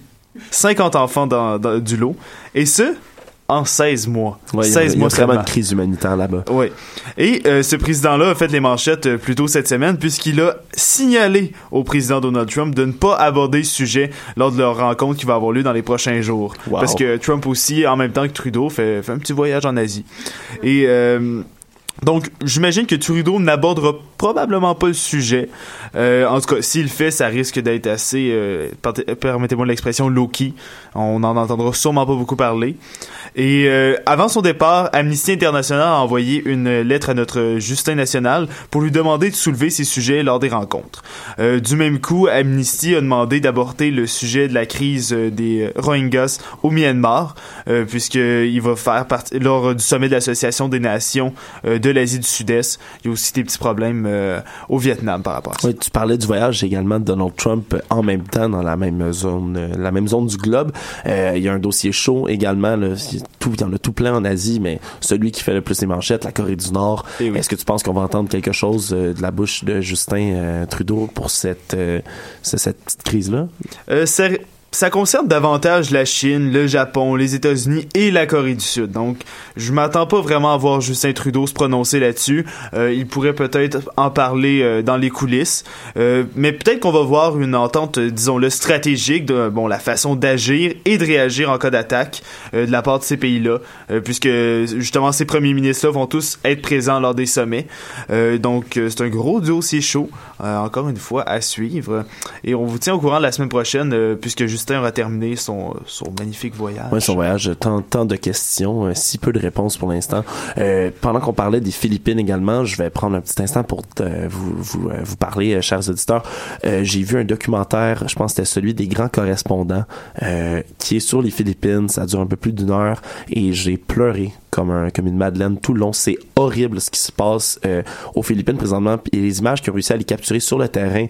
50 enfants dans, dans- du lot, et ce, en 16 mois. Ouais, il y a- 16 il y a mois vraiment seulement. une crise humanitaire là-bas. Oui. Et euh, ce président-là a fait les manchettes euh, plus tôt cette semaine puisqu'il a signalé au président Donald Trump de ne pas aborder ce sujet lors de leur rencontre qui va avoir lieu dans les prochains jours. Wow. Parce que Trump aussi, en même temps que Trudeau, fait, fait un petit voyage en Asie. Et... euh, donc, j'imagine que Trudeau n'abordera probablement pas le sujet. Euh, en tout cas, s'il le fait, ça risque d'être assez, euh, part- permettez-moi l'expression, low-key. On n'en entendra sûrement pas beaucoup parler. Et euh, avant son départ, Amnesty International a envoyé une lettre à notre Justin National pour lui demander de soulever ces sujets lors des rencontres. Euh, du même coup, Amnesty a demandé d'aborder le sujet de la crise euh, des Rohingyas au Myanmar, euh, puisqu'il va faire partie lors du sommet de l'Association des Nations euh, de l'Asie du Sud-Est. Il y a aussi des petits problèmes euh, au Vietnam par rapport à ça. Oui, tu parlais du voyage également de Donald Trump en même temps dans la même zone, euh, la même zone du globe. Euh, il y a un dossier chaud également. Là, tout, il y en a tout plein en Asie, mais celui qui fait le plus les manchettes, la Corée du Nord. Eh Est-ce que tu penses qu'on va entendre quelque chose euh, de la bouche de Justin euh, Trudeau pour cette, euh, ce- cette petite crise-là? Euh, ça concerne davantage la Chine, le Japon, les États-Unis et la Corée du Sud. Donc, je m'attends pas vraiment à voir Justin Trudeau se prononcer là-dessus. Euh, il pourrait peut-être en parler euh, dans les coulisses, Euh, mais peut-être qu'on va voir une entente, euh, disons-le, stratégique de bon la façon d'agir et de réagir en cas d'attaque euh, de la part de ces pays-là, euh, puisque justement ces premiers ministres-là vont tous être présents lors des sommets. Donc, c'est un gros dossier chaud, encore une fois à suivre, et on vous tient au courant la semaine prochaine, puisque Justin aura terminé son, son magnifique voyage. Ouais, son voyage, tant, de questions, euh, si peu de réponses pour l'instant. Euh, pendant qu'on parlait des Philippines également, je vais prendre un petit instant pour euh, vous, parler, chers auditeurs. J'ai vu un documentaire, je pense que c'était celui des grands correspondants, qui est sur les Philippines. Ça dure un peu plus d'une heure et j'ai pleuré comme, un, comme une madeleine tout le long. C'est horrible ce qui se passe aux Philippines présentement et les images qu'ils ont réussi à les capturer sur le terrain.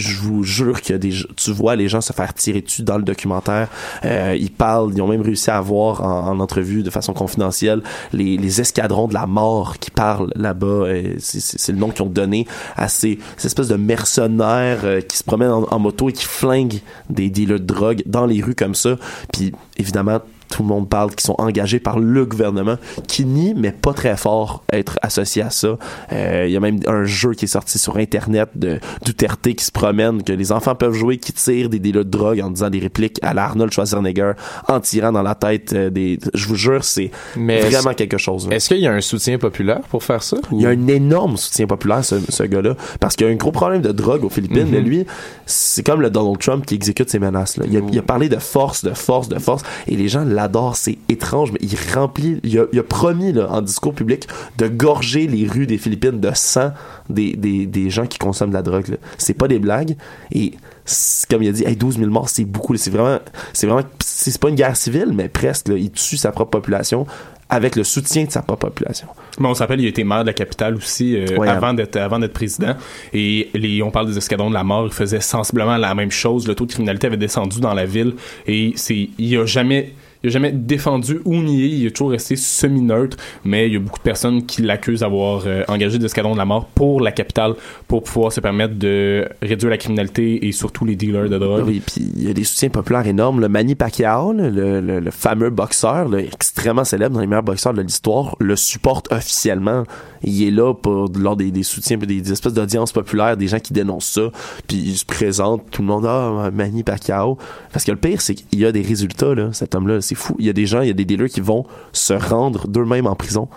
Je vous jure des tu vois les gens se faire tirer dessus dans le documentaire. Euh, ils parlent ils ont même réussi à voir en, en entrevue de façon confidentielle les, escadrons de la mort qui parlent là-bas. Euh, c'est- le nom qu'ils ont donné à ces, ces espèces de mercenaires euh, qui se promènent en, en moto et qui flinguent des dealers de drogue dans les rues comme ça. Puis évidemment tout le monde parle qui sont engagés par le gouvernement qui nie mais pas très fort être associé à ça Euh, il y a même un jeu qui est sorti sur internet de Duterte qui se promène que les enfants peuvent jouer qui tirent des délais de drogue en disant des répliques à la Arnold Schwarzenegger en tirant dans la tête euh, des je vous jure c'est vraiment quelque chose. Est-ce qu'il y a un soutien populaire pour faire ça? Il y a un énorme soutien populaire, ce, ce gars-là, parce qu'il y a un gros problème de drogue aux Philippines, Mhm. mais lui, c'est comme le Donald Trump qui exécute ses menaces. Là. Il, a, il a parlé de force, de force, de force, et les gens l'adorent. C'est étrange, mais il remplit, il a, il a promis là, en discours public de gorger les rues des Philippines de sang des, des, des gens qui consomment de la drogue. C'est pas des blagues, et comme il a dit, hey, 12 000 morts, c'est beaucoup. C'est vraiment, c'est vraiment, c'est pas une guerre civile, mais presque. là. il tue sa propre population avec le soutien de sa propre population. Mais on s'appelle, il a été maire de la capitale aussi euh, Ouais, avant d'être avant d'être président. Et les, on parle des escadrons de la mort, il faisait sensiblement la même chose. Le taux de criminalité avait descendu dans la ville et c'est il a jamais il a jamais défendu ou nié, il a toujours resté semi-neutre, mais il y a beaucoup de personnes qui l'accusent d'avoir euh, engagé des escadrons de la mort pour la capitale pour pouvoir se permettre de réduire la criminalité et surtout les dealers de drogue. Oui, puis il y a des soutiens populaires énormes. Le Manny Pacquiao, le, le- fameux boxeur, extrêmement célèbre dans les meilleurs boxeurs de l'histoire, le supporte officiellement. Il est là pour lors des, soutiens, des, espèces d'audiences populaires, des gens qui dénoncent ça, puis il se présente, tout le monde ah Manny Pacquiao. Parce que le pire, c'est qu'il y a des résultats là. Cet homme-là, c'est fou. Il y a des gens, il y a des dealers qui vont se rendre d'eux-mêmes en prison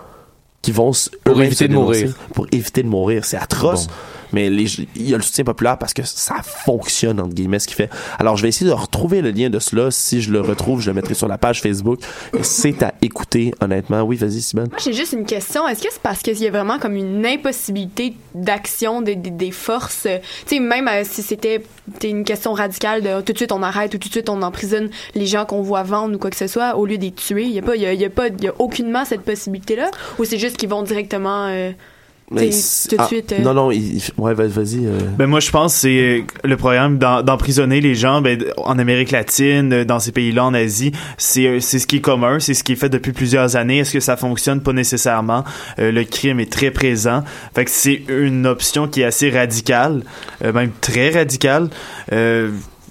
qui vont Pour éviter se de mourir. pour éviter de mourir c'est atroce Bon. Mais il y a le soutien populaire parce que ça fonctionne entre guillemets ce qu'il fait alors je vais essayer de retrouver le lien de cela si je le retrouve je le mettrai sur la page Facebook c'est à écouter honnêtement oui vas-y Simone Moi, j'ai juste une question. Est-ce que c'est parce qu'il y a vraiment comme une impossibilité d'action des, des, forces? Tu sais, même euh, si c'était une question radicale de tout de suite on arrête ou tout de suite on emprisonne les gens qu'on voit vendre ou quoi que ce soit au lieu de les tuer, il y a pas, a, a aucunement cette possibilité-là? Ou c'est juste qu'ils vont directement, euh, Mais tout de ah, suite... euh, non non il- ouais vas- vas-y euh. Ben moi je pense que c'est euh, le programme d'en- d'emprisonner les gens ben, en Amérique latine, euh, dans ces pays-là en Asie, c'est c'est ce qui est commun, c'est ce qui est fait depuis plusieurs années. Est-ce que ça fonctionne? Pas nécessairement Euh, Le crime est très présent. Fait que c'est une option qui est assez radicale, euh, même très radicale.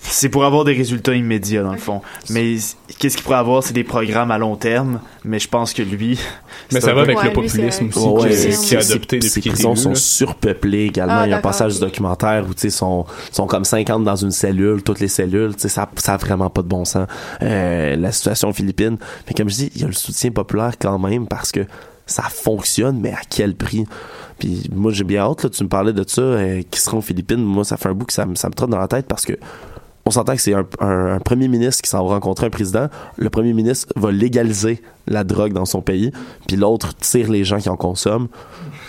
C'est pour avoir des résultats immédiats dans le fond. Mais qu'est-ce qu'il pourrait avoir, c'est des programmes à long terme. Mais je pense que lui, Mais ça va avec le populisme aussi Ouais, qui, c'est- adopté Ces depuis qu'il est prisons sont là. surpeuplées également. Ah, Il y a un passage du documentaire où tu sais sont sont comme 50 dans une cellule, toutes les cellules. Tu sais ça ça a vraiment pas de bon sens. Euh, la situation aux Philippines. Mais comme je dis, il y a le soutien populaire quand même parce que ça fonctionne, mais à quel prix? Puis moi j'ai bien hâte là. Tu me parlais de ça euh, qui seront aux Philippines. Moi ça fait un bout que ça me ça me trotte dans la tête parce que on s'entend que c'est un, premier ministre qui s'en va rencontrer un président. Le premier ministre va légaliser la drogue dans son pays, puis l'autre tire les gens qui en consomment.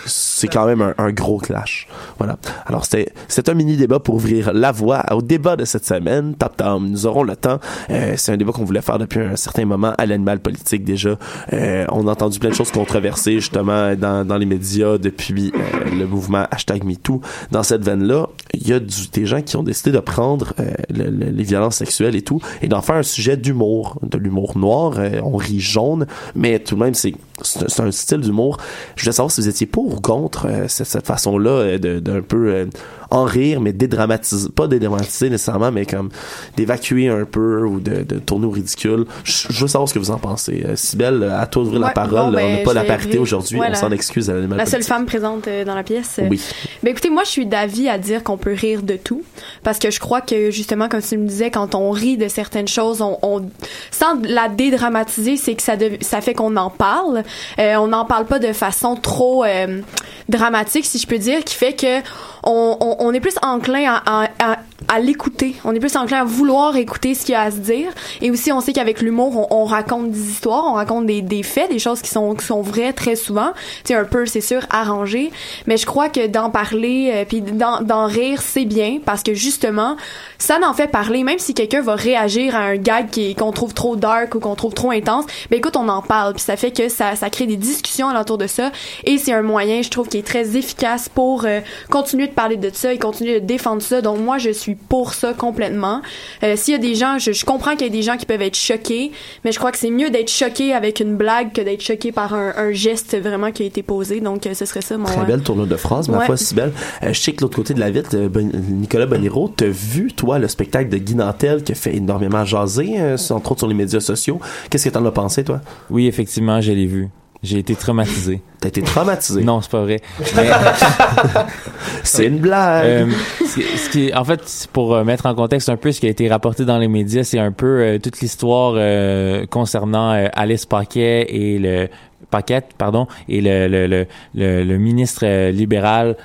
C'est quand même un, gros clash. Voilà. Alors, c'est un mini débat pour ouvrir la voie au débat de cette semaine. Top Tom, nous aurons le temps. Euh, c'est un débat qu'on voulait faire depuis un certain moment à l'animal politique déjà. Euh, on a entendu plein de choses controversées justement dans, dans les médias depuis euh, le mouvement hashtag MeToo. Dans cette veine-là, il y a du- des gens qui ont décidé de prendre euh, le- le- les violences sexuelles et tout et d'en faire un sujet d'humour, de l'humour noir. Euh, on rit jaune, mais tout de même, c'est c'est un style d'humour. Je voulais savoir si vous étiez pour ou contre euh, cette, cette façon-là euh, d'un peu euh, en rire, mais dédramatiser, pas dédramatiser nécessairement, mais comme d'évacuer un peu ou de, de tourner au ridicule. Je, je veux savoir ce que vous en pensez. Euh, Cybèle, à toi d'ouvrir la Ouais, parole. bon, là. on ben, n'a pas la parité aujourd'hui, on s'en excuse à l'animal La seule femme présente dans la pièce. Oui. Ben écoutez, moi je suis d'avis à dire qu'on peut rire de tout parce que je crois que justement comme tu me disais quand on rit de certaines choses, on, on sans la dédramatiser, c'est que ça ça fait qu'on en parle. Euh, on n'en parle pas de façon trop euh, dramatique si je peux dire, qui fait que on, on, est plus enclin à, l'écouter. On est plus enclin à vouloir écouter ce qu'il y a à se dire. Et aussi, on sait qu'avec l'humour, on, on raconte des histoires, on raconte des, des faits, des choses qui sont, qui sont vraies très souvent. Sais, un peu, c'est sûr, arrangé. Mais je crois que d'en parler, euh, puis d'en, rire, c'est bien parce que justement, ça n'en fait parler. Même si quelqu'un va réagir à un gag qu'on trouve trop dark ou qu'on trouve trop intense, ben écoute, on en parle. Puis ça fait que ça, ça crée des discussions alentour de ça. Et c'est un moyen, je trouve, qui est très efficace pour euh, continuer de parler de ça et continuer de défendre ça. Donc moi, je suis pour ça complètement. Euh, S'il y a des gens, je, je comprends qu'il y a des gens qui peuvent être choqués, mais je crois que c'est mieux d'être choqué avec une blague que d'être choqué par un, un geste vraiment qui a été posé. Donc euh, ce serait ça mon. Très belle tournure de phrase, ma Ouais. foi, si belle. Euh, je sais que de l'autre côté de la vitre, euh, Ben- Nicolas Boniro, t'as vu, toi, le spectacle de Guy Nantel qui a fait énormément jaser, euh, entre autres sur les médias sociaux. Qu'est-ce que t'en as pensé, toi? Oui, effectivement, je l'ai vu. J'ai été traumatisé. T'as été traumatisé? Non, c'est pas vrai. Mais- c'est une blague. Euh, ce, qui- ce qui, en fait, pour euh, mettre en contexte un peu ce qui a été rapporté dans les médias, c'est un peu euh, toute l'histoire euh, concernant Alice Paquet et le Paquette, pardon, et le le, le, le, le ministre libéral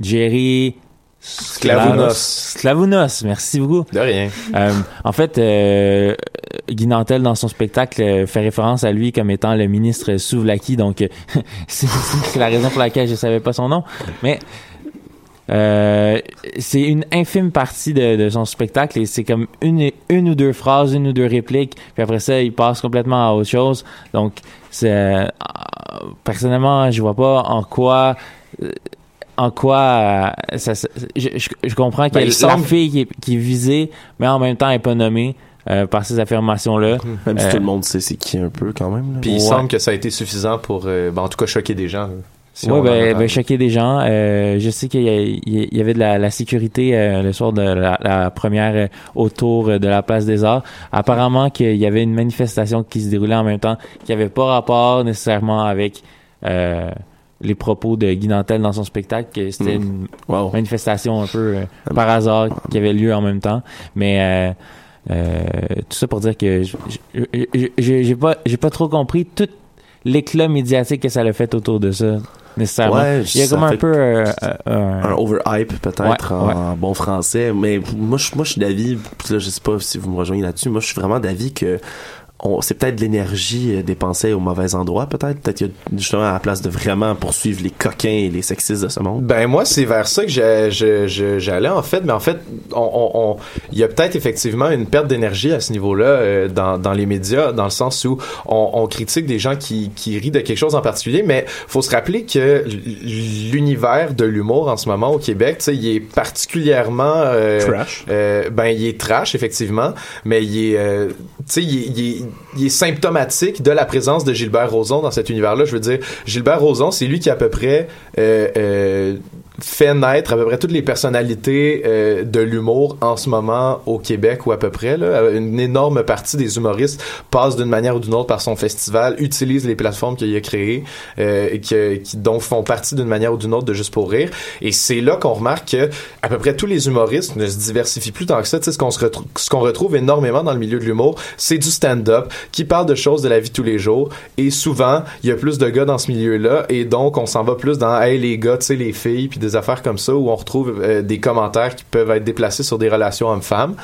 Jerry Sklavounos. Sklavounos, merci beaucoup. De rien. Euh, en fait, euh, Guy Nantel, dans son spectacle, euh, fait référence à lui comme étant le ministre Souvlaki, donc euh, c'est la raison pour laquelle je savais pas son nom. Mais euh, c'est une infime partie de, de son spectacle et c'est comme une, une ou deux phrases, une ou deux répliques, puis après ça, il passe complètement à autre chose. Donc, euh, personnellement, je vois pas en quoi... en quoi euh, ça, ça- je, je, je comprends Ben, que il la fille qui est, qui est visée, mais en même temps elle est pas nommée euh, par ces affirmations-là. Même si Euh, tout le monde sait c'est qui un peu quand même. Puis il Ouais. semble que ça a été suffisant pour, euh, ben, en tout cas, choquer des gens. là, si en ben, ben, choquer des gens. Euh, je sais qu'il y, avait de la, la sécurité euh, le soir de la, la première euh, autour de la place des Arts. Apparemment qu'il y avait une manifestation qui se déroulait en même temps, qui avait pas rapport nécessairement avec euh, les propos de Guy Nantel dans son spectacle, que c'était Mm. une Wow. manifestation un peu euh, par hasard qui avait lieu en même temps. Mais euh, euh, tout ça pour dire que j'ai pas j'ai pas trop compris tout l'éclat médiatique que ça a fait autour de ça nécessairement. Ouais, Il y a comme un peu euh, euh, un overhype peut-être Ouais, en bon français mais moi je moi je suis d'avis je sais pas si vous me rejoignez là-dessus moi je suis vraiment d'avis que c'est peut-être de l'énergie euh, dépensée au mauvais endroit peut-être. Peut-être qu'il y a justement à la place de vraiment poursuivre les coquins et les sexistes de ce monde. Ben moi c'est vers ça que j'allais en fait, mais en fait on, on- on- il y a peut-être effectivement une perte d'énergie à ce niveau-là euh, dans, dans les médias, dans le sens où on, on critique des gens qui, qui rient de quelque chose en particulier, mais faut se rappeler que l'univers de l'humour en ce moment au Québec, tu sais, il est particulièrement euh, Trash. euh, ben il est trash effectivement, mais il est, euh, tu sais, il est, il est- il est symptomatique de la présence de Gilbert Rozon dans cet univers-là. Je veux dire, Gilbert Rozon, c'est lui qui à peu près euh, euh, fait naître à peu près toutes les personnalités euh, de l'humour en ce moment au Québec ou à peu près. Là. Une énorme partie des humoristes passe d'une manière ou d'une autre par son festival, utilise les plateformes qu'il a créées euh, et que- qui donc font partie d'une manière ou d'une autre de Juste pour rire. Et c'est là qu'on remarque que à peu près tous les humoristes ne se diversifient plus tant que ça. Tu sais, ce qu'on retrouve, ce qu'on retrouve énormément dans le milieu de l'humour, c'est du stand-up qui parle de choses de la vie de tous les jours. Et souvent, il y a plus de gars dans ce milieu-là et donc on s'en va plus dans hey les gars, tu sais les filles, puis affaires comme ça où on retrouve euh, des commentaires qui peuvent être déplacés sur des relations hommes-femmes.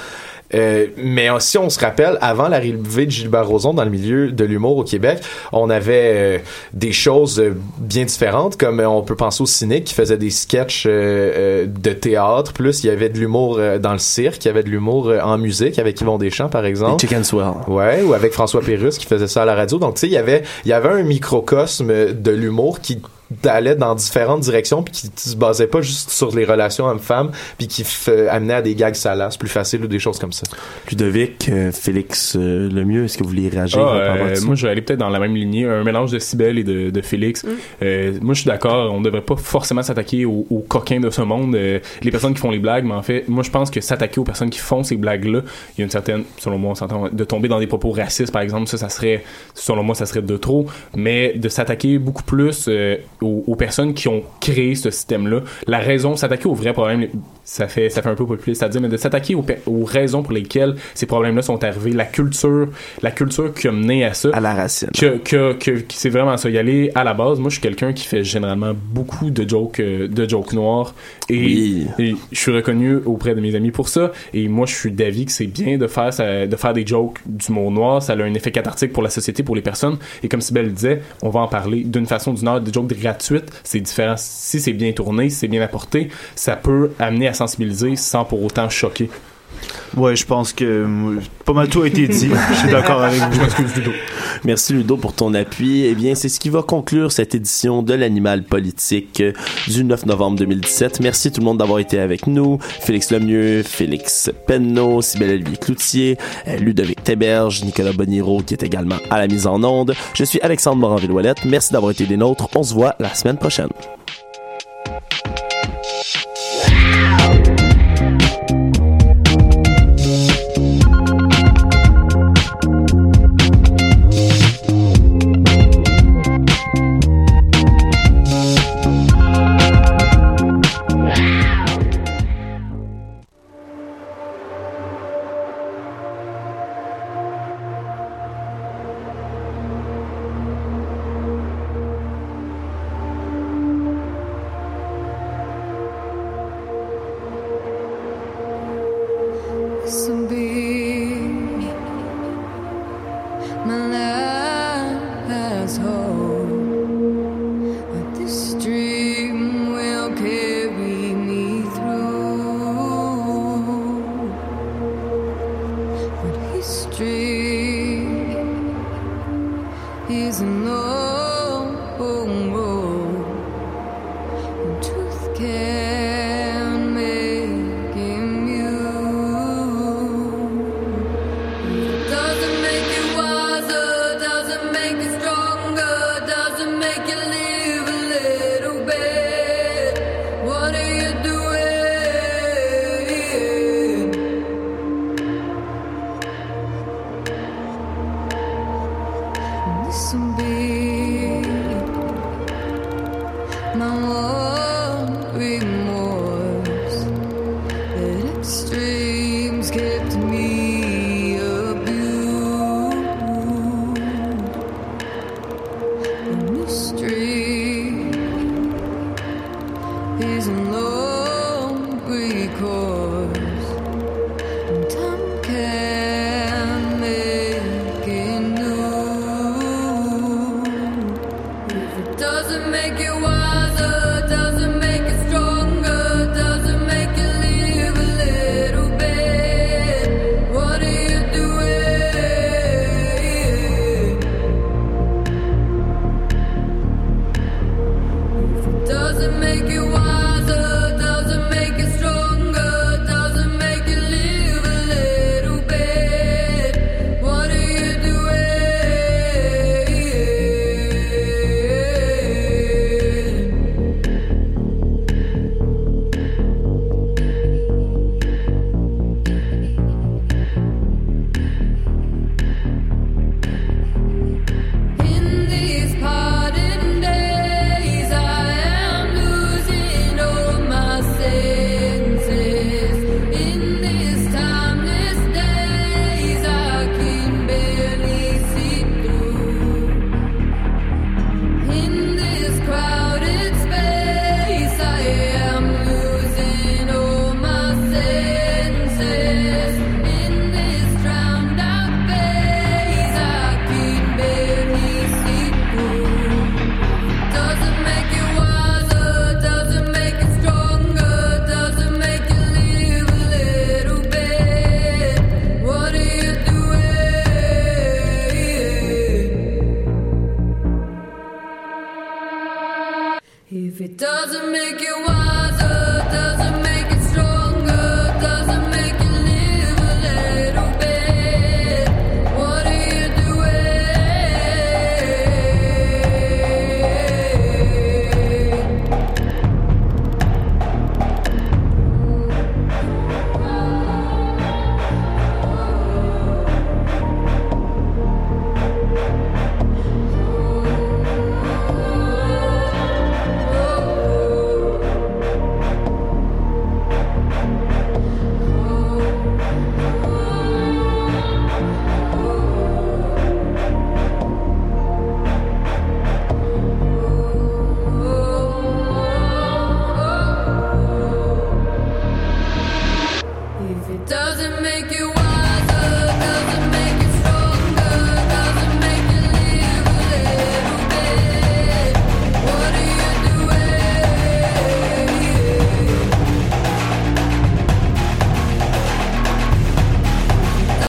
Euh, mais euh, si on se rappelle, avant l'arrivée de Gilbert Rozon dans le milieu de l'humour au Québec, on avait euh, des choses euh, bien différentes, comme on peut penser au Cynique qui faisait des sketchs de théâtre, plus il y avait de l'humour dans le cirque, il y avait de l'humour en musique avec Yvon Deschamps par exemple. Chicken Swell Ouais, ou avec François Pérus qui faisait ça à la radio. Donc tu sais, il y avait il y avait un microcosme de l'humour qui allait dans différentes directions puis qui se basait pas juste sur les relations hommes-femmes puis qui f- amenait à des gags salaces plus faciles ou des choses comme ça. Ludovic, euh, Félix, euh, le mieux, est-ce que vous voulez réagir Ah, euh, moi, je vais aller peut-être dans la même lignée, un mélange de Cybelle et de, de Félix. Euh, moi, je suis d'accord, on devrait pas forcément s'attaquer aux, aux coquins de ce monde, euh, les personnes qui font les blagues, mais en fait, moi, je pense que s'attaquer aux personnes qui font ces blagues-là, il y a une certaine, selon moi, on s'entend, de tomber dans des propos racistes, par exemple, ça, ça serait, selon moi, ça serait de trop, mais de s'attaquer beaucoup plus euh, aux, aux personnes qui ont créé ce système-là. La raison, s'attaquer aux vrais problèmes, ça fait, ça fait un peu populiste à dire, mais de s'attaquer aux, raisons pour lesquelles ces problèmes-là sont arrivés, la culture, la culture qui a mené à ça. À la racine. Que, que, que, que c'est vraiment ça. Y aller à la base. Moi, je suis quelqu'un qui fait généralement beaucoup de jokes, euh, de jokes noirs. Et, Oui. et je suis reconnu auprès de mes amis pour ça. Et moi, je suis d'avis que c'est bien de faire, ça- de faire des jokes d'humour noir. Ça a un effet cathartique pour la société, pour les personnes. Et comme Sibelle le disait, on va en parler d'une façon ou d'une autre. Des jokes c'est différent. Si c'est bien tourné, si c'est bien apporté, ça peut amener à sensibiliser sans pour autant choquer. Ouais, je pense que euh, pas mal tout a été dit. Je suis d'accord avec vous. Je m'excuse, Ludo. Merci Ludo pour ton appui. Eh bien, c'est ce qui va conclure cette édition de l'Animal politique du 9 novembre 2017. Merci tout le monde d'avoir été avec nous. Félix Lemieux, Félix Penneau, Sybelle Olivier Cloutier, euh, Ludovic Téberge, Nicolas Boniro qui est également à la mise en onde. Je suis Alexandre Moranville-Ouellette. Merci d'avoir été des nôtres. On se voit la semaine prochaine. street. He's an old